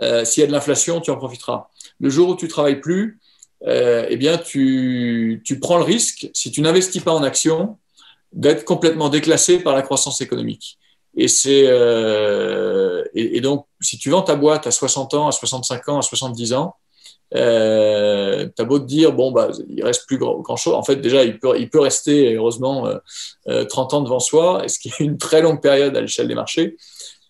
euh, s'il y a de l'inflation, tu en profiteras. Le jour où tu travailles plus, euh, eh bien, tu, tu, prends le risque, si tu n'investis pas en actions, d'être complètement déclassé par la croissance économique. Et, c'est, euh, et, donc, si tu vends ta boîte à 60 ans, à 65 ans, à 70 ans, euh, T'as beau te dire, bon, bah, il reste plus grand, chose. En fait, déjà, il peut, il peut rester, heureusement, euh, 30 euh, ans devant soi, ce qui est une très longue période à l'échelle des marchés.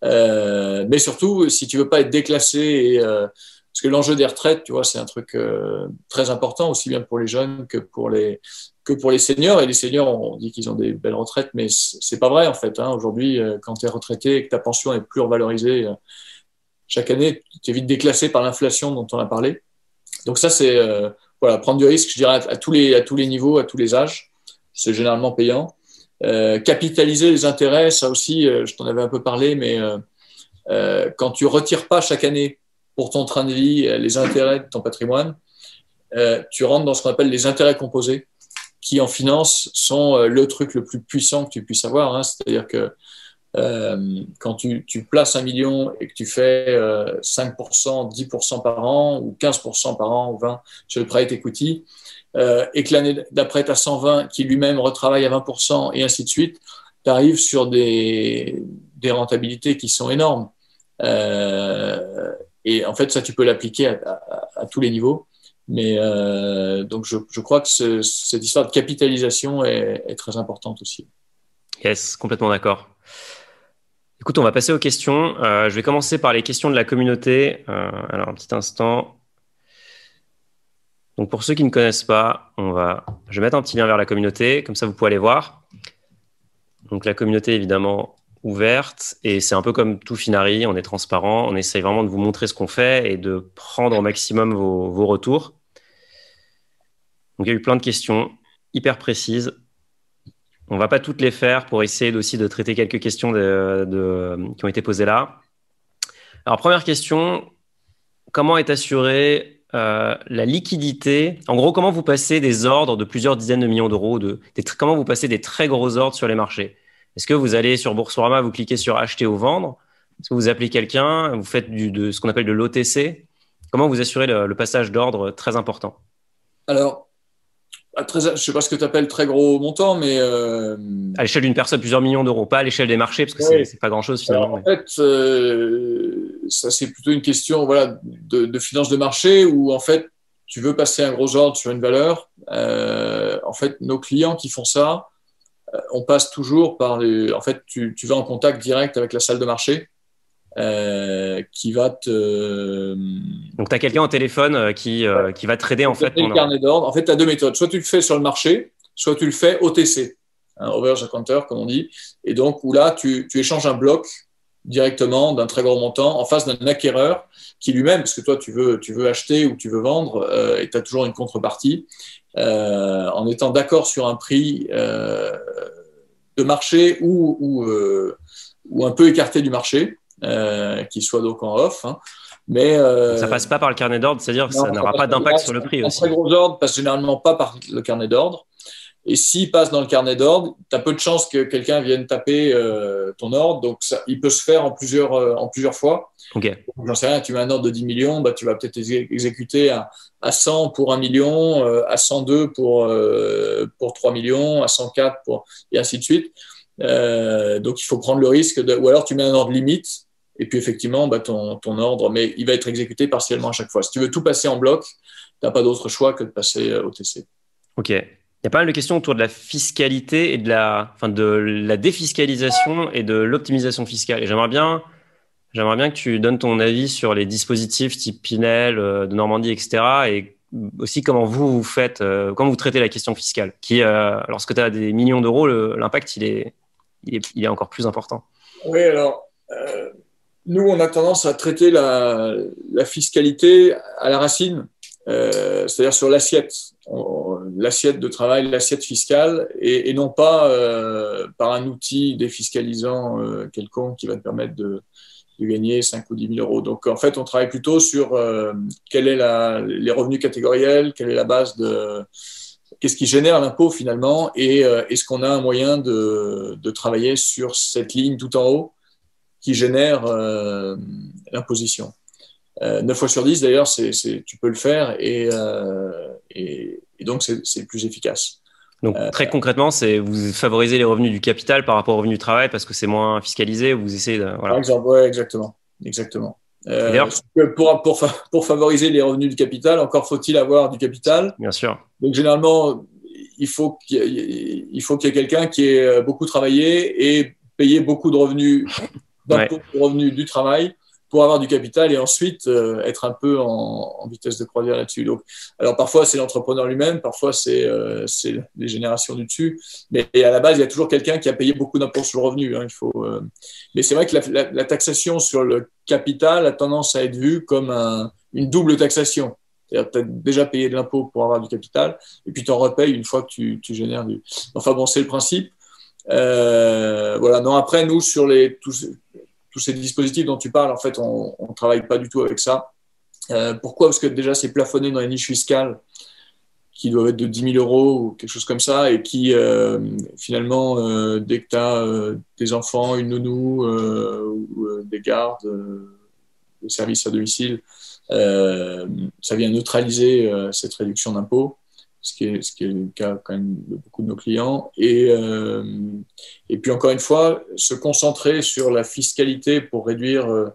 Euh, mais surtout, si tu veux pas être déclassé, euh, parce que l'enjeu des retraites, tu vois, c'est un truc euh, très important, aussi bien pour les jeunes que pour les, que pour les seniors. Et les seniors, on dit qu'ils ont des belles retraites, mais c'est pas vrai, en fait. Hein. Aujourd'hui, quand tu es retraité et que ta pension est plus revalorisée, chaque année, tu es vite déclassé par l'inflation dont on a parlé. Donc ça, c'est euh, voilà, prendre du risque, je dirais, à, tous les, à tous les niveaux, à tous les âges. C'est généralement payant. Euh, capitaliser les intérêts, ça aussi, euh, je t'en avais un peu parlé, mais quand tu retires pas chaque année pour ton train de vie les intérêts de ton patrimoine, tu rentres dans ce qu'on appelle les intérêts composés, qui en finance sont le truc le plus puissant que tu puisses avoir. Hein. C'est-à-dire que euh, quand tu, tu, places un million et que tu fais euh, 5%, 10% par an ou 15% par an ou 20% sur le private equity, euh, et que l'année d'après, tu as 120 qui lui-même retravaille à 20% et ainsi de suite, tu arrives sur des, rentabilités qui sont énormes. Euh, et en fait, ça, tu peux l'appliquer à, tous les niveaux. Mais euh, donc, je, crois que ce, cette histoire de capitalisation est, est très importante aussi. Yes, complètement d'accord. Écoute, on va passer aux questions. Euh, je vais commencer par les questions de la communauté. Alors, un petit instant. Donc, pour ceux qui ne connaissent pas, on va, je vais mettre un petit lien vers la communauté, comme ça vous pouvez aller voir. Donc, la communauté, évidemment, ouverte, et c'est un peu comme tout Finari, on est transparent, on essaye vraiment de vous montrer ce qu'on fait et de prendre au maximum vos, vos retours. Donc, il y a eu plein de questions hyper précises. On va pas toutes les faire pour essayer aussi de traiter quelques questions qui ont été posées là. Alors, première question, comment est assurée euh, la liquidité. En gros, comment vous passez des ordres de plusieurs dizaines de millions d'euros de, Comment vous passez des très gros ordres sur les marchés? Est-ce que vous allez sur Boursorama, vous cliquez sur acheter ou vendre? Est-ce que vous appelez quelqu'un Vous faites du, de ce qu'on appelle de l'OTC Comment vous assurez le, le passage d'ordre très important? Alors, je ne sais pas ce que tu appelles très gros montant, mais. Euh, à l'échelle d'une personne, plusieurs millions d'euros, pas à l'échelle des marchés, parce que ce c'est pas grand-chose finalement. en fait, euh, ça c'est plutôt une question voilà, de, de finance de marché où en fait, tu veux passer un gros ordre sur une valeur. Euh, en fait, nos clients qui font ça, on passe toujours par les. En fait, tu, tu vas en contact direct avec la salle de marché. Euh, qui va te. Donc, tu as quelqu'un au téléphone euh, qui, euh, qui va trader en fait. Carnet d'ordre. En fait, tu as deux méthodes. Soit tu le fais sur le marché, soit tu le fais OTC, un over the counter, comme on dit. Et donc, où là, tu, tu échanges un bloc directement d'un très gros montant en face d'un acquéreur qui lui-même, parce que toi, tu veux, tu veux acheter ou tu veux vendre, et tu as toujours une contrepartie, en étant d'accord sur un prix de marché ou, ou, ou un peu écarté du marché. Euh, qui soit donc en off. Hein. Mais euh, ça passe pas par le carnet d'ordre, c'est-à-dire que ça n'aura pas d'impact sur le prix aussi. Très gros ordre passe généralement pas par le carnet d'ordre. Et s'il passe dans le carnet d'ordre, tu as peu de chances que quelqu'un vienne taper euh, ton ordre. Donc, ça, il peut se faire en plusieurs, en plusieurs fois. Ok. J'en sais rien, tu mets un ordre de 10 millions, bah, tu vas peut-être exécuter à, à 100 pour 1 million, à 102 pour, pour 3 millions, à 104 pour, et ainsi de suite. donc, il faut prendre le risque de, ou alors tu mets un ordre limite et puis effectivement, bah, ton, ton, ordre, mais il va être exécuté partiellement à chaque fois. Si tu veux tout passer en bloc, tu n'as pas d'autre choix que de passer au TC. Ok. Il y a pas mal de questions autour de la fiscalité et de la, enfin de la défiscalisation et de l'optimisation fiscale. Et j'aimerais bien, j'aimerais bien que tu donnes ton avis sur les dispositifs type Pinel, euh, de Normandie, etc. Et aussi comment vous, vous faites, euh, comment vous traitez la question fiscale, qui, euh, lorsque tu as des millions d'euros, l'impact il est, il est, encore plus important. Oui, alors nous, on a tendance à traiter la, fiscalité à la racine, euh, c'est-à-dire sur l'assiette, l'assiette de travail, l'assiette fiscale, et, non pas euh, par un outil défiscalisant euh, quelconque qui va te permettre de, gagner 5 ou 10 000 euros. Donc, en fait, on travaille plutôt sur quels est la, les revenus catégoriels, quelle est la base de qu'est-ce qui génère l'impôt finalement, et est-ce qu'on a un moyen de, travailler sur cette ligne tout en haut qui génère euh, l'imposition? Euh, 9 fois sur 10, d'ailleurs, tu peux le faire et, euh, et, donc c'est, plus efficace. Donc très concrètement, c'est vous favorisez les revenus du capital par rapport aux revenus du travail parce que c'est moins fiscalisé. Vous essayez de, voilà. Par exemple, ouais, exactement, exactement. Euh, pour, pour, pour, favoriser les revenus du capital, encore faut-il avoir du capital. Bien sûr. Donc généralement, il faut qu'il y ait, y quelqu'un qui ait beaucoup travaillé et payé beaucoup de revenus d'impôt ouais. revenu du travail pour avoir du capital et ensuite euh, être un peu en, vitesse de croisière là-dessus. Donc, alors parfois c'est l'entrepreneur lui-même, parfois c'est euh, les générations du dessus, mais à la base il y a toujours quelqu'un qui a payé beaucoup d'impôts sur le revenu. Hein, il faut, euh... Mais c'est vrai que la, taxation sur le capital a tendance à être vue comme un, une double taxation. C'est-à-dire tu as déjà payé de l'impôt pour avoir du capital et puis tu en repayes une fois que tu, génères du. Enfin bon, c'est le principe. Voilà. Non, après, nous, sur les, tous, ces dispositifs dont tu parles, en fait, on ne travaille pas du tout avec ça. Euh, pourquoi? Parce que déjà, c'est plafonné dans les niches fiscales qui doivent être de 10 000 euros ou quelque chose comme ça, et qui, euh, finalement, euh, dès que tu as des enfants, une nounou ou des gardes, des services à domicile, ça vient neutraliser cette réduction d'impôt ce qui, est, ce qui est le cas quand même de beaucoup de nos clients. Et, euh, et puis encore une fois, se concentrer sur la fiscalité pour réduire euh,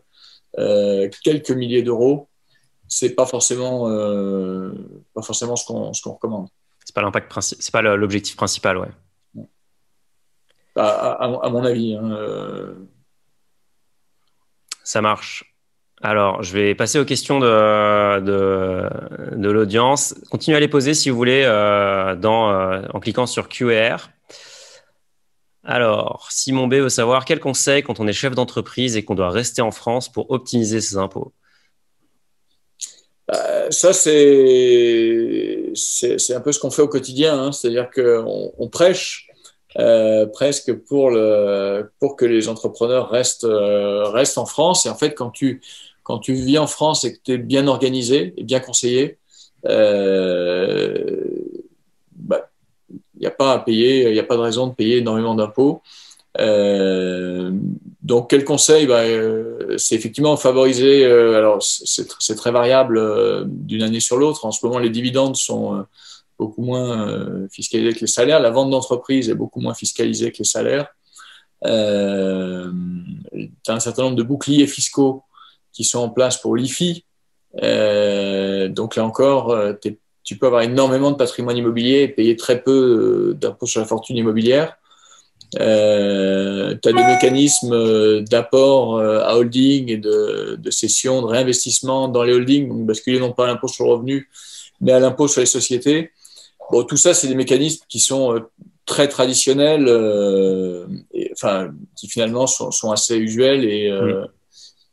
euh quelques milliers d'euros, c'est pas forcément euh, pas forcément ce qu'on ce qu'on recommande. C'est pas l'impact principal, c'est pas l'objectif principal, ouais. À, à, à mon avis. Hein. Ça marche. Alors, je vais passer aux questions de, de, l'audience. Continuez à les poser si vous voulez euh, euh, en cliquant sur QR. Alors, Simon B veut savoir quel conseil quand on est chef d'entreprise et qu'on doit rester en France pour optimiser ses impôts? Bah, Ça, c'est, c'est, un peu ce qu'on fait au quotidien. Hein. C'est-à-dire qu'on on prêche euh, presque pour, le, pour que les entrepreneurs restent, restent en France. Et en fait, quand tu, quand tu vis en France et que tu es bien organisé et bien conseillé, il euh, bah, n'y a pas à payer, il n'y a pas de raison de payer énormément d'impôts. Euh, donc, quel conseil? Bah, euh, C'est effectivement favoriser. Euh, alors, c'est très variable euh, d'une année sur l'autre. En ce moment, les dividendes sont beaucoup moins fiscalisé que les salaires. La vente d'entreprise est beaucoup moins fiscalisée que les salaires. Euh, tu as un certain nombre de boucliers fiscaux qui sont en place pour l'IFI. Euh, donc là encore, euh, tu peux avoir énormément de patrimoine immobilier et payer très peu d'impôts sur la fortune immobilière. Euh, tu as des mécanismes d'apport à holding et de, de, cession, de réinvestissement dans les holdings, donc basculer non pas à l'impôt sur le revenu, mais à l'impôt sur les sociétés. Bon, tout ça, c'est des mécanismes qui sont très traditionnels, euh, et, enfin, qui finalement sont, sont, assez usuels et euh,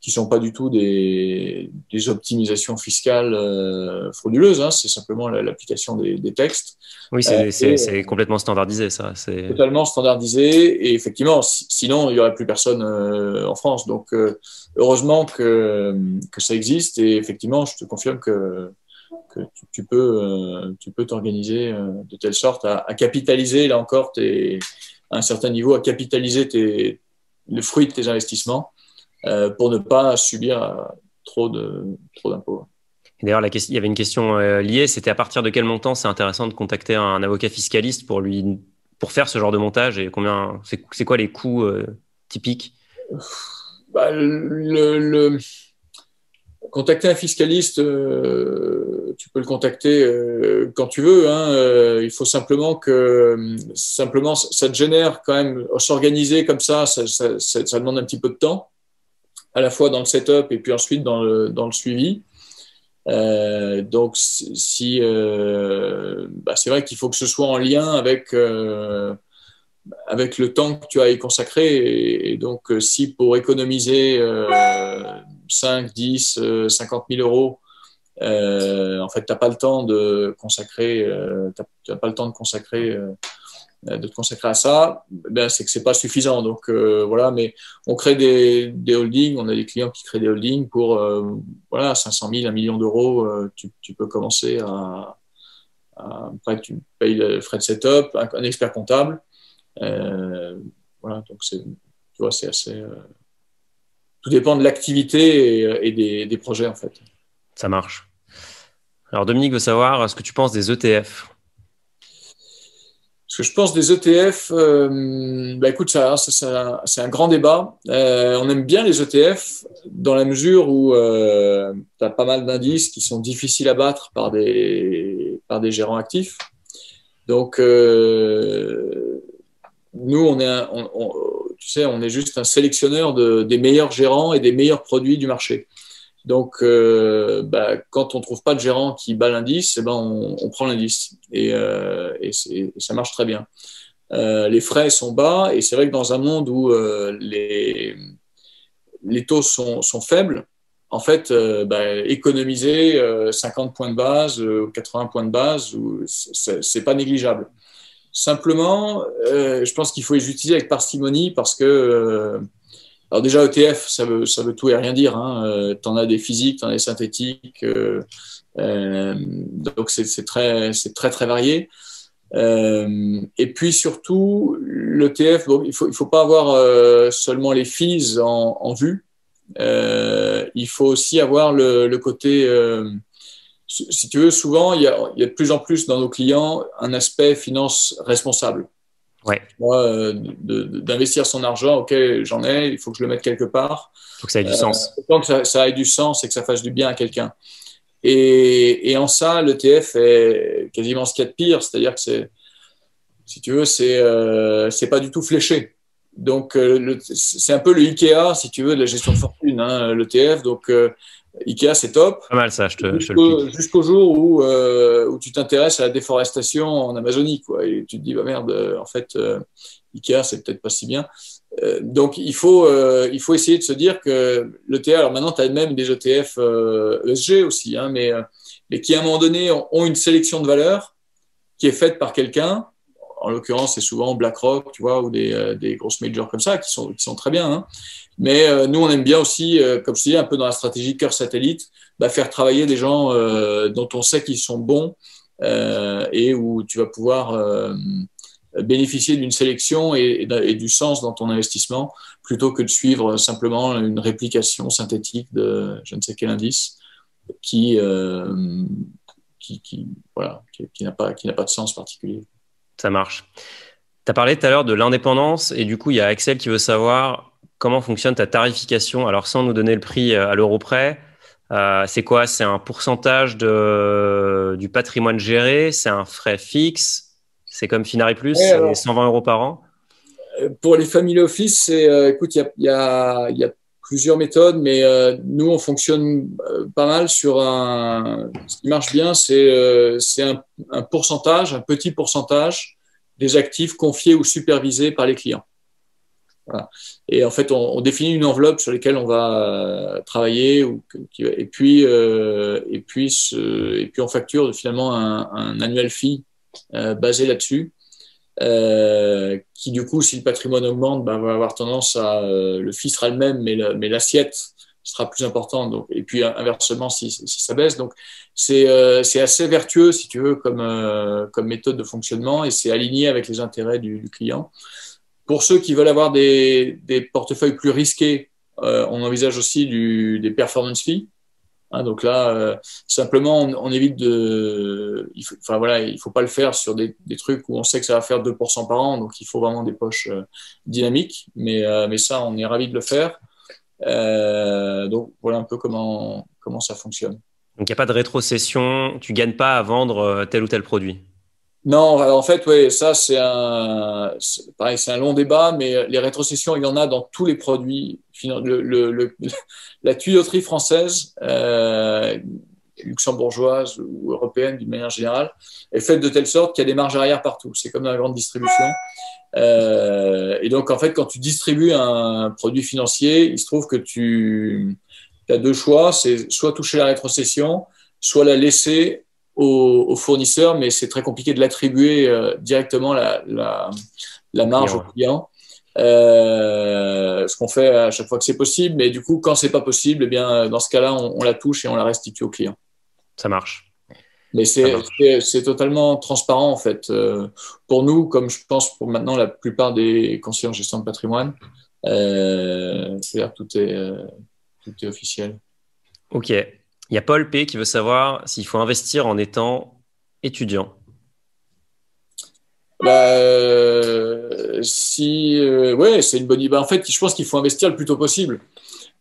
qui sont pas du tout des, des optimisations fiscales euh, frauduleuses. Hein, c'est simplement l'application des, des, textes. Oui, c'est complètement standardisé, ça. C'est totalement standardisé. Et effectivement, sinon, il y aurait plus personne en France. Donc, heureusement que, que ça existe. Et effectivement, je te confirme que que tu, peux euh, tu peux t'organiser euh, de telle sorte à, capitaliser là encore tes, à un certain niveau à capitaliser tes, le fruit de tes investissements euh, pour ne pas subir trop de trop d'impôts. D'ailleurs, il y avait une question liée, c'était à partir de quel montant c'est intéressant de contacter un avocat fiscaliste pour lui pour faire ce genre de montage et combien c'est quoi les coûts typiques? Bah, le, contacter un fiscaliste, euh, tu peux le contacter euh, quand tu veux. Hein, euh, il faut simplement que simplement ça te génère quand même s'organiser comme ça ça, demande un petit peu de temps, à la fois dans le setup et puis ensuite dans le, dans le suivi. donc si bah, c'est vrai qu'il faut que ce soit en lien avec avec le temps que tu as y consacré. Et, donc, si pour économiser 5, 10, 50 000 euros, euh, en fait, tu n'as pas le temps de consacrer, euh, pas le temps de consacrer, euh, te consacrer à ça, ben, c'est que c'est pas suffisant. Donc voilà, mais on crée des, holdings, on a des clients qui créent des holdings pour voilà 500 000, 1 million d'euros. Tu, peux commencer à, après tu payes le frais de setup, un, expert comptable. voilà, donc c'est c'est assez tout dépend de l'activité et, des, projets en fait. Ça marche. Alors Dominique veut savoir ce que tu penses des ETF. Ce que je pense des ETF, euh, bah écoute, ça, c'est un grand débat. Euh, on aime bien les ETF dans la mesure où euh, tu as pas mal d'indices qui sont difficiles à battre par des, par des gérants actifs. Donc, nous, on est un, tu sais, on est juste un sélectionneur de, des meilleurs gérants et des meilleurs produits du marché. Donc, euh, bah, quand on trouve pas de gérant qui bat l'indice, eh ben on, prend l'indice et, euh, et, ça marche très bien. Euh, les frais sont bas et c'est vrai que dans un monde où les, taux sont, faibles, en fait, bah, économiser 50 points de base ou 80 points de base, c'est pas négligeable. Simplement, euh, je pense qu'il faut les utiliser avec parcimonie parce que, euh, alors déjà ETF, ça veut, ça veut tout et rien dire. Hein. Euh, tu en as des physiques, tu en as des synthétiques, donc c'est très, très très varié. et puis surtout, l'ETF, il ne faut, il faut pas avoir seulement les fees en, vue. il faut aussi avoir le côté si tu veux, souvent, il y, a, de plus en plus dans nos clients un aspect finance responsable. Ouais. Euh, d'investir son argent, ok, j'en ai, il faut que je le mette quelque part. Il faut que ça ait du sens. Il euh, que ça, ça, ait du sens et que ça fasse du bien à quelqu'un. Et, et, en ça, l'ETF est quasiment ce qu'il y a de pire, c'est-à-dire que c'est, si tu veux, c'est euh, pas du tout fléché. Donc, euh, c'est un peu le Ikea, si tu veux, de la gestion de fortune, hein, l'ETF. Donc, Ikea, c'est top. Pas mal ça, je te, Jusqu'au jour où, euh, où tu t'intéresses à la déforestation en Amazonie, quoi. Et tu te dis, bah merde, euh, en fait, euh, Ikea, c'est peut-être pas si bien. Euh, donc, il faut, il faut essayer de se dire que l'ETF, alors maintenant, tu as même des ETF ESG e aussi, hein, mais, mais qui, à un moment donné, ont, une sélection de valeurs qui est faite par quelqu'un. En l'occurrence, c'est souvent BlackRock, tu vois, ou des, des grosses majors comme ça, qui sont, qui sont très bien. Hein. Mais euh, nous, on aime bien aussi, euh, comme je dis, un peu dans la stratégie cœur satellite, bah, faire travailler des gens euh, dont on sait qu'ils sont bons et où tu vas pouvoir bénéficier d'une sélection et, du sens dans ton investissement plutôt que de suivre simplement une réplication synthétique de je ne sais quel indice qui, qui, qui, voilà, qui, pas, qui n'a pas de sens particulier. Ça marche. Tu as parlé tout à l'heure de l'indépendance et du coup, il y a Axel qui veut savoir comment fonctionne ta tarification. Alors, sans nous donner le prix à l'euro près, euh, c'est quoi? C'est un pourcentage de, du patrimoine géré? C'est un frais fixe? C'est comme Finari Plus, c'est 120 euros par an? Euh, Pour les family office, c'est, euh, écoute, il y a, y a, plusieurs méthodes, mais nous, on fonctionne pas mal sur un. Ce qui marche bien, c'est, c'est un, un pourcentage, un petit pourcentage des actifs confiés ou supervisés par les clients. Et en fait, on, définit une enveloppe sur laquelle on va euh, travailler, et, puis, euh, et, puis on facture finalement un, annual fee euh, basé là-dessus, qui du coup, si le patrimoine augmente, ben, va avoir tendance à... le fee sera le même, mais l'assiette sera plus importante. Et puis inversement, si, ça baisse. Donc, c'est assez vertueux, si tu veux, comme, méthode de fonctionnement, et c'est aligné avec les intérêts du client. Pour ceux qui veulent avoir des, portefeuilles plus risqués, euh, on envisage aussi des performance fees. Hein, donc là, euh, simplement, on, évite de. Enfin voilà, il faut pas le faire sur des, trucs où on sait que ça va faire 2% par an. Donc il faut vraiment des poches euh, dynamiques. Mais, ça, on est ravi de le faire. donc voilà un peu comment, comment ça fonctionne. Donc il n'y a pas de rétrocession. Tu gagnes pas à vendre tel ou tel produit. Non, en fait, oui, ça c'est un, pareil, c'est un long débat, mais les rétrocessions, il y en a dans tous les produits. Le, la tuyauterie française, euh, luxembourgeoise ou européenne d'une manière générale, est faite de telle sorte qu'il y a des marges arrière partout. C'est comme dans la grande distribution. Euh, et donc, en fait, quand tu distribues un produit financier, il se trouve que tu as deux choix, c'est soit toucher la rétrocession, soit la laisser aux, fournisseurs, mais c'est très compliqué de l'attribuer euh, directement la, la, la marge au client. Euh, ce qu'on fait à chaque fois que c'est possible, mais du coup, quand c'est pas possible, eh bien, dans ce cas-là, on, on, la touche et on la restitue au client. Ça marche. Mais c'est totalement transparent en fait. Euh, pour nous, comme je pense pour maintenant la plupart des conseillers en gestion de patrimoine, euh, tout est, euh, tout est officiel. Ok. Il y a Paul P qui veut savoir s'il faut investir en étant étudiant. Bah, euh, si, euh, ouais, c'est une bonne idée. En fait, je pense qu'il faut investir le plus tôt possible.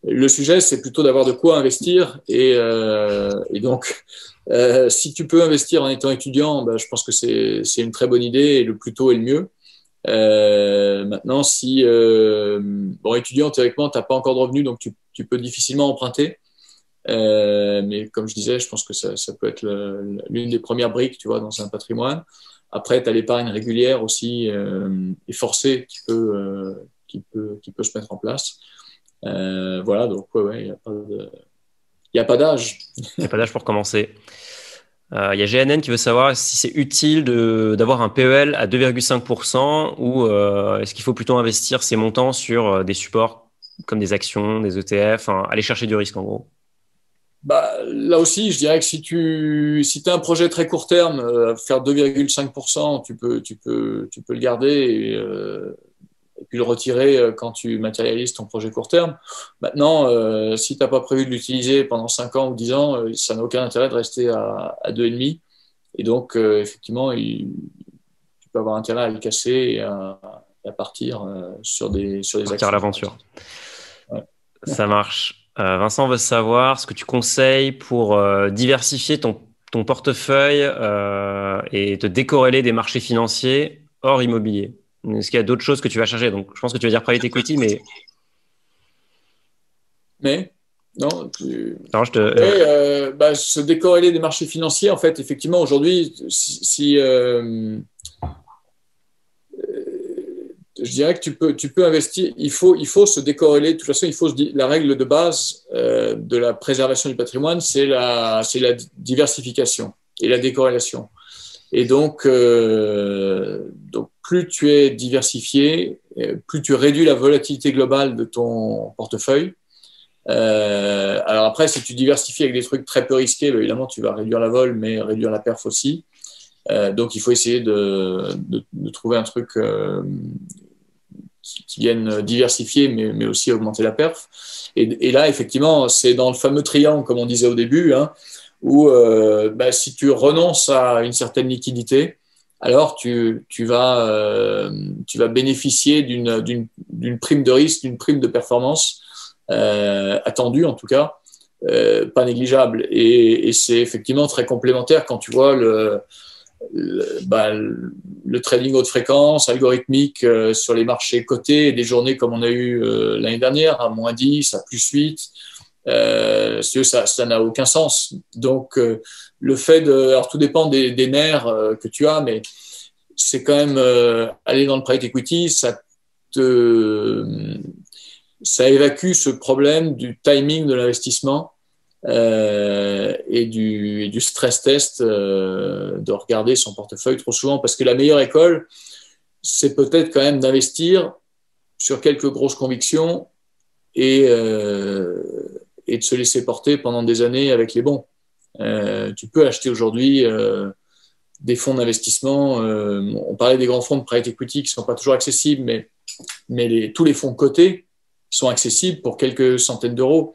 Le sujet, c'est plutôt d'avoir de quoi investir. Et, euh, donc, si tu peux investir en étant étudiant, bah, je pense que c'est une très bonne idée et le plus tôt est le mieux. maintenant, si, bon, étudiant, théoriquement, tu n'as pas encore de revenus, donc tu peux difficilement emprunter. Euh, mais comme je disais, je pense que ça, peut être l'une des premières briques, tu vois, dans un patrimoine. Après, tu as l'épargne régulière aussi euh, et forcée qui peut, euh, qui, peut, qui peut se mettre en place. Voilà, donc ouais, il n'y a pas d'âge. Il n'y a pas d'âge pour commencer. Il y a GNN qui veut savoir si c'est utile d'avoir un PEL à 2,5% ou est-ce qu'il faut plutôt investir ces montants sur des supports comme des actions, des ETF, aller chercher du risque en gros? Bah, là aussi, je dirais que si tu si as un projet très court terme, euh, faire 2,5%, tu peux, tu, peux, tu peux le garder et, euh, et, puis le retirer euh, quand tu matérialises ton projet court terme. Maintenant, euh, si tu n'as pas prévu de l'utiliser pendant 5 ans ou 10 ans, ça n'a aucun intérêt de rester à, à 2,5. Et donc, effectivement, il, tu peux avoir intérêt à le casser et à, à partir sur des, sur des partir à l'aventure. Ouais. Ça marche. Euh, Vincent veut savoir ce que tu conseilles pour euh, diversifier ton, ton portefeuille euh, et te décorréler des marchés financiers hors immobilier. Est-ce qu'il y a d'autres choses que tu vas chercher? Donc, je pense que tu vas dire private equity, mais. Mais non, non je te... bah, se décorréler des marchés financiers, en fait, effectivement, aujourd'hui, si, si je dirais que tu peux, investir, il faut, se décorréler, de toute façon, il faut la règle de base euh, de la préservation du patrimoine, c'est la, diversification et la décorrélation. Et donc, euh, plus tu es diversifié, euh, plus tu réduis la volatilité globale de ton portefeuille. Alors après, si tu diversifies avec des trucs très peu risqués, bah, évidemment, tu vas réduire la vol, mais réduire la perf aussi. Euh, donc, il faut essayer de, de, trouver un truc euh, qui viennent diversifier, mais, mais, aussi augmenter la perf. Et, là, effectivement, c'est dans le fameux triangle, comme on disait au début, hein, où bah, si tu renonces à une certaine liquidité, alors tu, tu, vas, tu vas bénéficier d'une prime de risque, d'une prime de performance attendue en tout cas, pas négligeable. Et, et c'est effectivement très complémentaire quand tu vois le, le, bah, le, trading haute fréquence, algorithmique euh, sur les marchés cotés, des journées comme on a eu euh, l'année dernière, à moins 10, à plus 8, euh, ça n'a aucun sens. Donc, euh, le fait de. Alors, tout dépend des, des nerfs que tu as, mais c'est quand même aller dans le private equity, ça te. Ça évacue ce problème du timing de l'investissement euh, et, du, stress test euh, de regarder son portefeuille trop souvent. Parce que la meilleure école, c'est peut-être quand même d'investir sur quelques grosses convictions et, euh, de se laisser porter pendant des années avec les bons. Tu peux acheter aujourd'hui des fonds d'investissement. on parlait des grands fonds de private equity qui ne sont pas toujours accessibles, mais, tous les fonds cotés sont accessibles pour quelques centaines d'euros.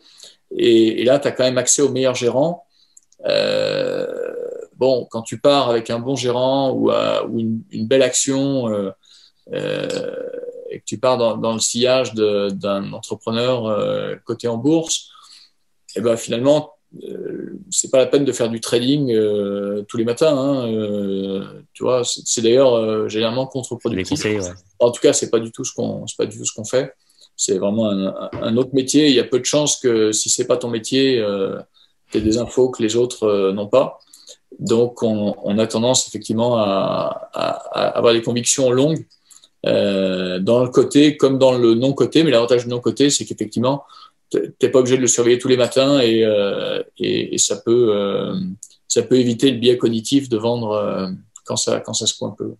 Et, là, tu as quand même accès aux meilleurs gérants. Euh, bon, quand tu pars avec un bon gérant ou, ou une, belle action euh, euh, et que tu pars dans, le sillage d'un entrepreneur coté en bourse, et eh ben finalement, c'est pas la peine de faire du trading tous les matins. Hein, tu vois, c'est d'ailleurs généralement contre-productif. En tout cas, c'est pas du tout ce qu'on, pas du tout ce qu'on fait c'est vraiment un, autre métier. Il y a peu de chances que si c'est pas ton métier, euh, tu aies des infos que les autres euh, n'ont pas. Donc, on, a tendance effectivement à, avoir des convictions longues euh, dans le côté comme dans le non-côté. Mais l'avantage du non-côté, c'est qu'effectivement, tu n'es pas obligé de le surveiller tous les matins et, et, ça, peut, éviter le biais cognitif de vendre quand, ça, quand ça se coin un peu.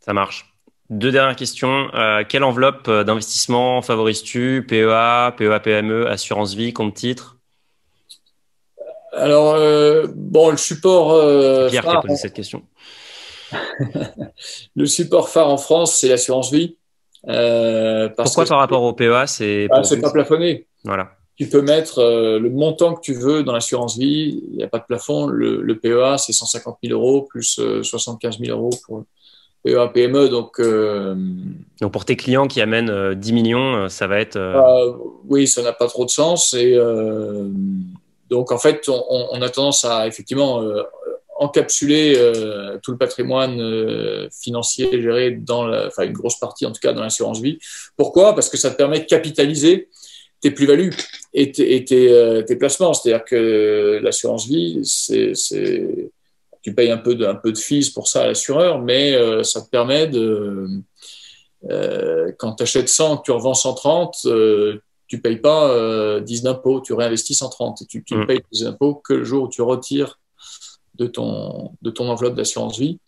Ça marche. Deux dernières questions. Euh, quelle enveloppe euh, d'investissement favorises-tu PEA, PEA PME, assurance vie, compte titre? Alors, euh, bon, le support. Pierre qui a posé cette question. le support phare en France, c'est l'assurance vie. Pourquoi par rapport au PEA C'est ah, pas plafonné. Voilà. Tu peux mettre le montant que tu veux dans l'assurance vie, il n'y a pas de plafond. Le, le PEA, c'est 150 000 euros plus 75 000 euros pour, PEA, PME. Donc, euh, donc pour tes clients qui amènent 10 euh, millions, euh, ça va être. oui, ça n'a pas trop de sens. Et donc, en fait, on, a tendance à effectivement encapsuler tout le patrimoine financier géré dans la, enfin, une grosse partie en tout cas dans l'assurance vie. Pourquoi? Parce que ça te permet de capitaliser tes plus-values et tes placements. C'est-à-dire que l'assurance vie, c'est tu payes un peu de, un peu de fees pour ça à l'assureur, mais euh, ça te permet de, euh, quand tu achètes 100, que tu revends 130, euh, tu payes pas 10 d'impôts, tu réinvestis 130 et tu, tu mm. payes des impôts que le jour où tu retires de ton, de ton enveloppe d'assurance vie.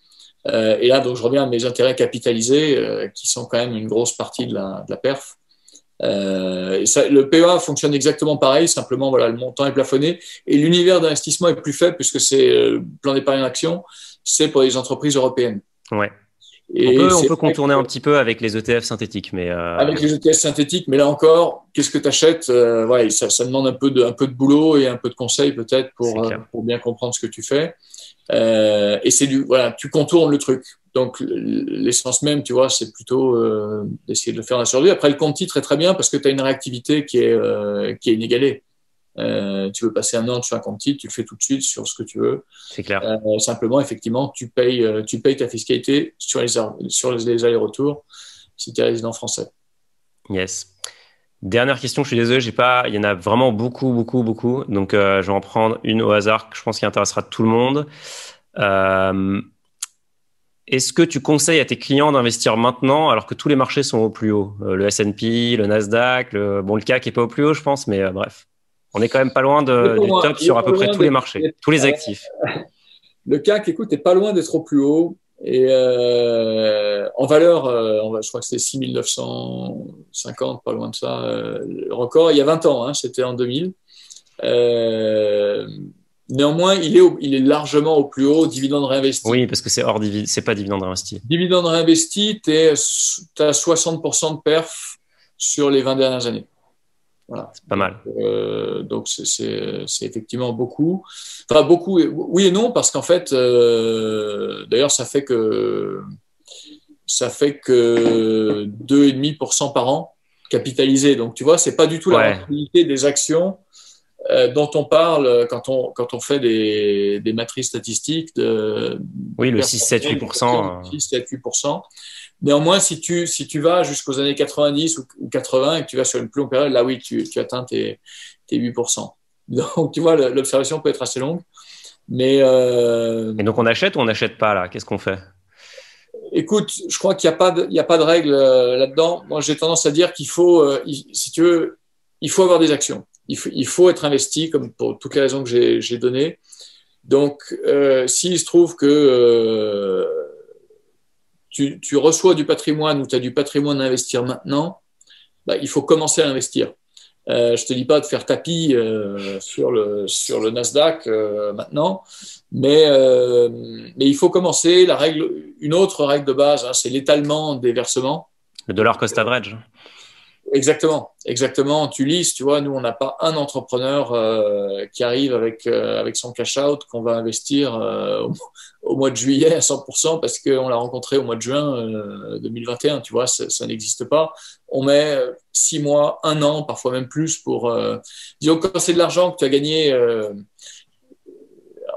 et là, donc, je reviens à mes intérêts capitalisés, qui sont quand même une grosse partie de la, de la perf. Euh, le PEA fonctionne exactement pareil, simplement voilà, le montant est plafonné et l'univers d'investissement est plus faible puisque c'est euh, le plan d'épargne action, c'est pour les entreprises européennes. Ouais. Et on peut, on peut contourner un petit peu avec les ETF synthétiques, mais euh... avec les ETF synthétiques, mais là encore, qu'est-ce que tu achètes euh, ouais, ça, ça, demande un peu de un peu de boulot et un peu de conseils peut-être pour euh, pour bien comprendre ce que tu fais. Euh, et c'est du voilà, tu contournes le truc. Donc l'essence même, tu vois, c'est plutôt euh, d'essayer de le faire la survie. Après, le compte titre est très bien parce que tu as une réactivité qui est, euh, qui est inégalée. Euh, tu veux passer un an sur un compte titre, tu le fais tout de suite sur ce que tu veux. C'est clair. Simplement, effectivement, tu payes, tu payes ta fiscalité sur les, sur les allers-retours si tu es résident français. Yes. Dernière question, je suis désolé, j'ai pas, il y en a vraiment beaucoup, beaucoup, beaucoup. Donc, je vais en prendre une au hasard que je pense qui intéressera tout le monde. Est-ce que tu conseilles à tes clients d'investir maintenant alors que tous les marchés sont au plus haut? Euh, Le S&P, le Nasdaq, le, bon le CAC est pas au plus haut, je pense, mais euh, bref, on est quand même pas loin de, du top sur à peu près tous les marchés, tous les actifs. Le CAC, écoute, est pas loin d'être au plus haut. Et euh, en valeur, je crois que c'est 6950, pas loin de ça, le record, il y a 20 ans, hein, c'était en 2000. Euh, Néanmoins, il est, il est largement au plus haut dividende réinvesti. Oui, parce que c'est hors dividende, c'est pas dividende réinvesti. Dividende réinvesti, tu as 60% de perf sur les 20 dernières années. Voilà. C'est pas mal. Euh, donc, c'est effectivement beaucoup. Enfin, beaucoup, oui et non, parce qu'en fait, euh, d'ailleurs, ça fait que ça fait que 2,5% par an capitalisé. Donc, tu vois, c'est pas du tout la rentabilité des actions euh, dont on parle quand on, quand on fait des, des matrices statistiques. De, oui, le 6, 7, 8%. 6, 7, 8%. Néanmoins, si tu, si tu vas jusqu'aux années 90 ou, 80 et que tu vas sur une plus longue période, là oui, tu, tu atteins tes, tes 8%. Donc, tu vois, l'observation peut être assez longue. Mais euh... Et donc, on achète ou on n'achète pas là? Qu'est-ce qu'on fait? Écoute, je crois qu'il n'y a, pas de, il y a pas de règle euh, là-dedans. Moi, j'ai tendance à dire qu'il faut, euh, si tu veux, il faut avoir des actions. Il faut, être investi, comme pour toutes les raisons que j'ai données. Donc, euh, s'il se trouve que euh, tu, reçois du patrimoine ou tu as du patrimoine à investir maintenant, bah, il faut commencer à investir. Euh, je ne te dis pas de faire tapis euh, sur, le, Nasdaq maintenant, mais, mais il faut commencer. La règle, une autre règle de base, hein, c'est l'étalement des versements. Le dollar cost average. Exactement, exactement. Tu lis, tu vois, nous, on n'a pas un entrepreneur euh, qui arrive avec, euh, avec son cash out qu'on va investir euh, au, mois de juillet à 100% parce qu'on l'a rencontré au mois de juin 2021. Tu vois, ça, ça n'existe pas. On met six mois, un an, parfois même plus pour. disons, quand c'est de l'argent que tu as gagné.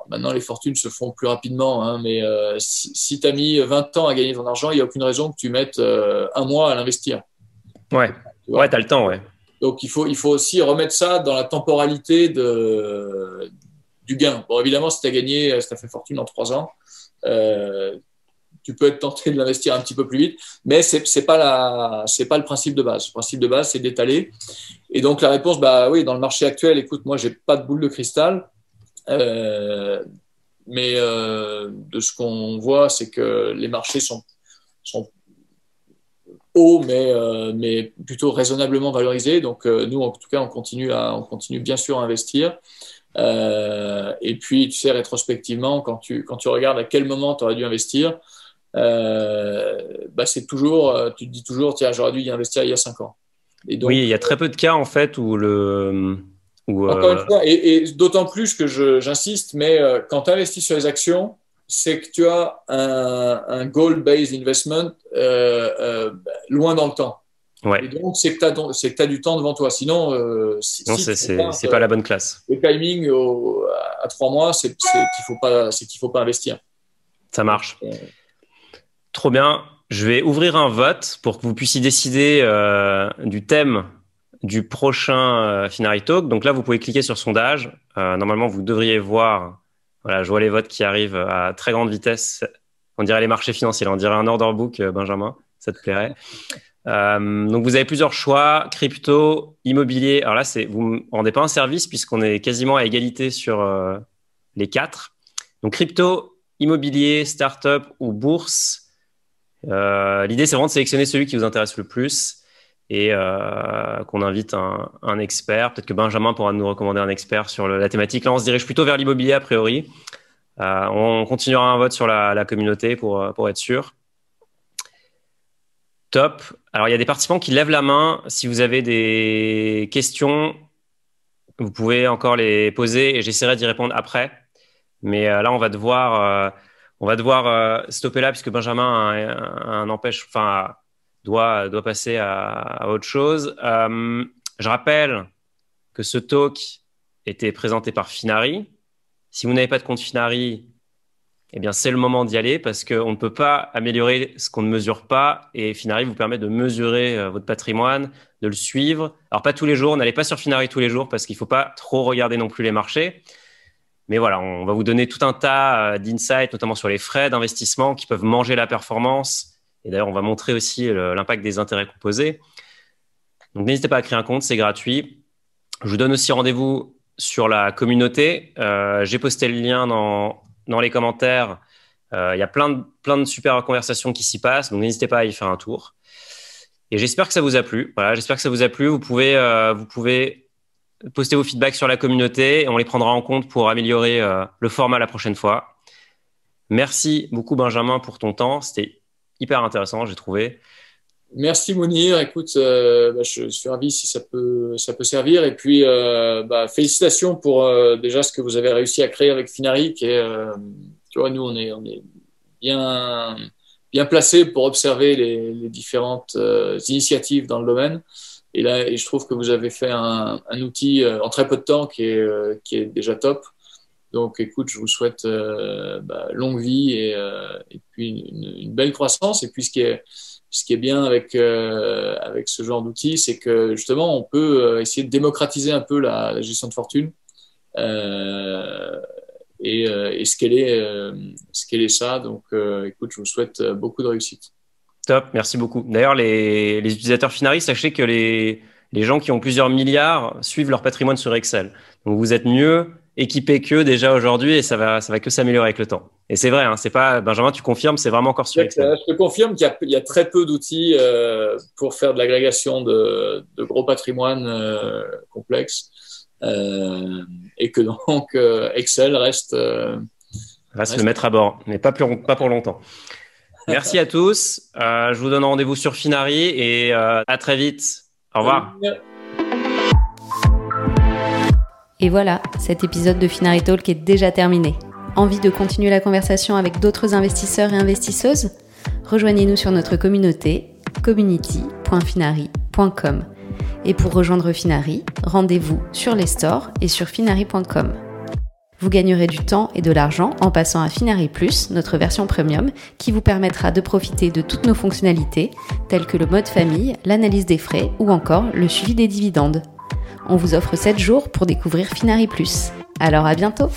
maintenant, les fortunes se font plus rapidement, hein, mais si, si tu as mis 20 ans à gagner ton argent, il n'y a aucune raison que tu mettes un mois à l'investir. Ouais. Ouais, tu as le temps, ouais. Donc, il faut, il faut aussi remettre ça dans la temporalité de, du gain. Bon, évidemment, si tu as gagné, si tu as fait fortune en trois ans, euh, tu peux être tenté de l'investir un petit peu plus vite, mais ce n'est pas, la, pas le principe de base. Le principe de base, c'est d'étaler. Et donc, la réponse, bah oui, dans le marché actuel, écoute, moi, j'ai pas de boule de cristal. Euh, mais euh, de ce qu'on voit, c'est que les marchés sont, sont haut, mais, euh, mais plutôt raisonnablement valorisé. Donc, euh, nous, en tout cas, on continue, à, on continue bien sûr à investir. Euh, et puis, tu sais, rétrospectivement, quand tu, quand tu regardes à quel moment tu aurais dû investir, bah, c'est toujours, tu te dis toujours, tiens, j'aurais dû y investir il y a 5 ans. Et donc, oui, il y a très peu de cas, en fait, où le. Encore une fois, et, et d'autant plus que j'insiste, mais quand tu investis sur les actions, c'est que tu as un, un goal-based investment euh, euh, loin dans le temps. Ouais. Et donc, c'est que tu as, du temps devant toi. Sinon, euh, si, non, c'est pas la bonne classe. Le timing à trois mois, c'est qu'il faut pas, qu'il faut pas investir. Ça marche. Trop bien. Je vais ouvrir un vote pour que vous puissiez décider euh, du thème du prochain euh, Finari Talk. Donc là, vous pouvez cliquer sur sondage. Euh, normalement, vous devriez voir voilà, je vois les votes qui arrivent à très grande vitesse. On dirait les marchés financiers, on dirait un order book, euh, Benjamin, ça te plairait. Euh, donc vous avez plusieurs choix, crypto, immobilier. Alors là, vous ne rendez pas un service puisqu'on est quasiment à égalité sur euh, les quatre. Donc crypto, immobilier, startup ou bourse. L'idée, c'est vraiment de sélectionner celui qui vous intéresse le plus et euh, qu'on invite un, expert. Peut-être que Benjamin pourra nous recommander un expert sur la thématique. Là, on se dirige plutôt vers l'immobilier a priori. Euh, on continuera un vote sur la, communauté pour, pour être sûr. Top. Alors, il y a des participants qui lèvent la main. Si vous avez des questions, vous pouvez encore les poser et j'essaierai d'y répondre après. Mais euh, là, on va devoir, euh, on va devoir euh, stopper là puisque Benjamin a un empêche, enfin, doit, doit passer à, autre chose. Euh, je rappelle que ce talk était présenté par Finari. Si vous n'avez pas de compte Finari, eh bien, c'est le moment d'y aller parce qu'on ne peut pas améliorer ce qu'on ne mesure pas et Finari vous permet de mesurer euh, votre patrimoine, de le suivre. Alors, pas tous les jours, n'allez pas sur Finari tous les jours parce qu'il ne faut pas trop regarder non plus les marchés. Mais voilà, on va vous donner tout un tas euh, d'insights, notamment sur les frais d'investissement qui peuvent manger la performance, et d'ailleurs, on va montrer aussi l'impact des intérêts composés. Donc, n'hésitez pas à créer un compte, c'est gratuit. Je vous donne aussi rendez-vous sur la communauté. Euh, J'ai posté le lien dans, dans les commentaires. Euh, il y a plein de, plein de super conversations qui s'y passent, donc n'hésitez pas à y faire un tour. Et j'espère que ça vous a plu. Voilà, j'espère que ça vous a plu. Vous pouvez, euh, vous pouvez poster vos feedbacks sur la communauté et on les prendra en compte pour améliorer le format la prochaine fois. Merci beaucoup Benjamin pour ton temps. C'était hyper intéressant, j'ai trouvé. Merci Mounir. Écoute, euh, bah, je suis ravi si ça peut, ça peut servir. Et puis, euh, bah, félicitations pour euh, déjà ce que vous avez réussi à créer avec Finari. Qui nous, on est, on est bien, bien placé pour observer les, différentes initiatives dans le domaine. Et là, je trouve que vous avez fait un, un outil en très peu de temps qui est, qui est déjà top. Donc, écoute, je vous souhaite bah, longue vie et, et puis une, belle croissance. Et puis, ce qui est ce qui est bien avec, euh, avec ce genre d'outils, c'est que justement, on peut euh, essayer de démocratiser un peu la, gestion de fortune euh, et, euh, et scaler, euh, scaler ça. Donc, écoute, je vous souhaite beaucoup de réussite. Top, merci beaucoup. D'ailleurs, les, les utilisateurs Finari, sachez que les, les gens qui ont plusieurs milliards suivent leur patrimoine sur Excel. Donc, vous êtes mieux équipé qu'eux déjà aujourd'hui et ça va, ça va que s'améliorer avec le temps. Et c'est vrai, hein, c'est pas Benjamin, tu confirmes, c'est vraiment encore sur Excel. Je te confirme qu'il y, y, a très peu d'outils euh, pour faire de l'agrégation de, de, gros patrimoine euh, complexes euh, et que donc euh, Excel reste, euh, reste, reste le mettre à bord, mais pas, plus, pas pour longtemps. Merci à tous. je vous donne rendez-vous sur Finari et à très vite. Au revoir. Et voilà, cet épisode de Finari Talk est déjà terminé. Envie de continuer la conversation avec d'autres investisseurs et investisseuses? Rejoignez-nous sur notre communauté community.finari.com. Et pour rejoindre Finari, rendez-vous sur les stores et sur finari.com. Vous gagnerez du temps et de l'argent en passant à Finari Plus, notre version premium, qui vous permettra de profiter de toutes nos fonctionnalités, telles que le mode famille, l'analyse des frais ou encore le suivi des dividendes on vous offre 7 jours pour découvrir Finari Plus. Alors à bientôt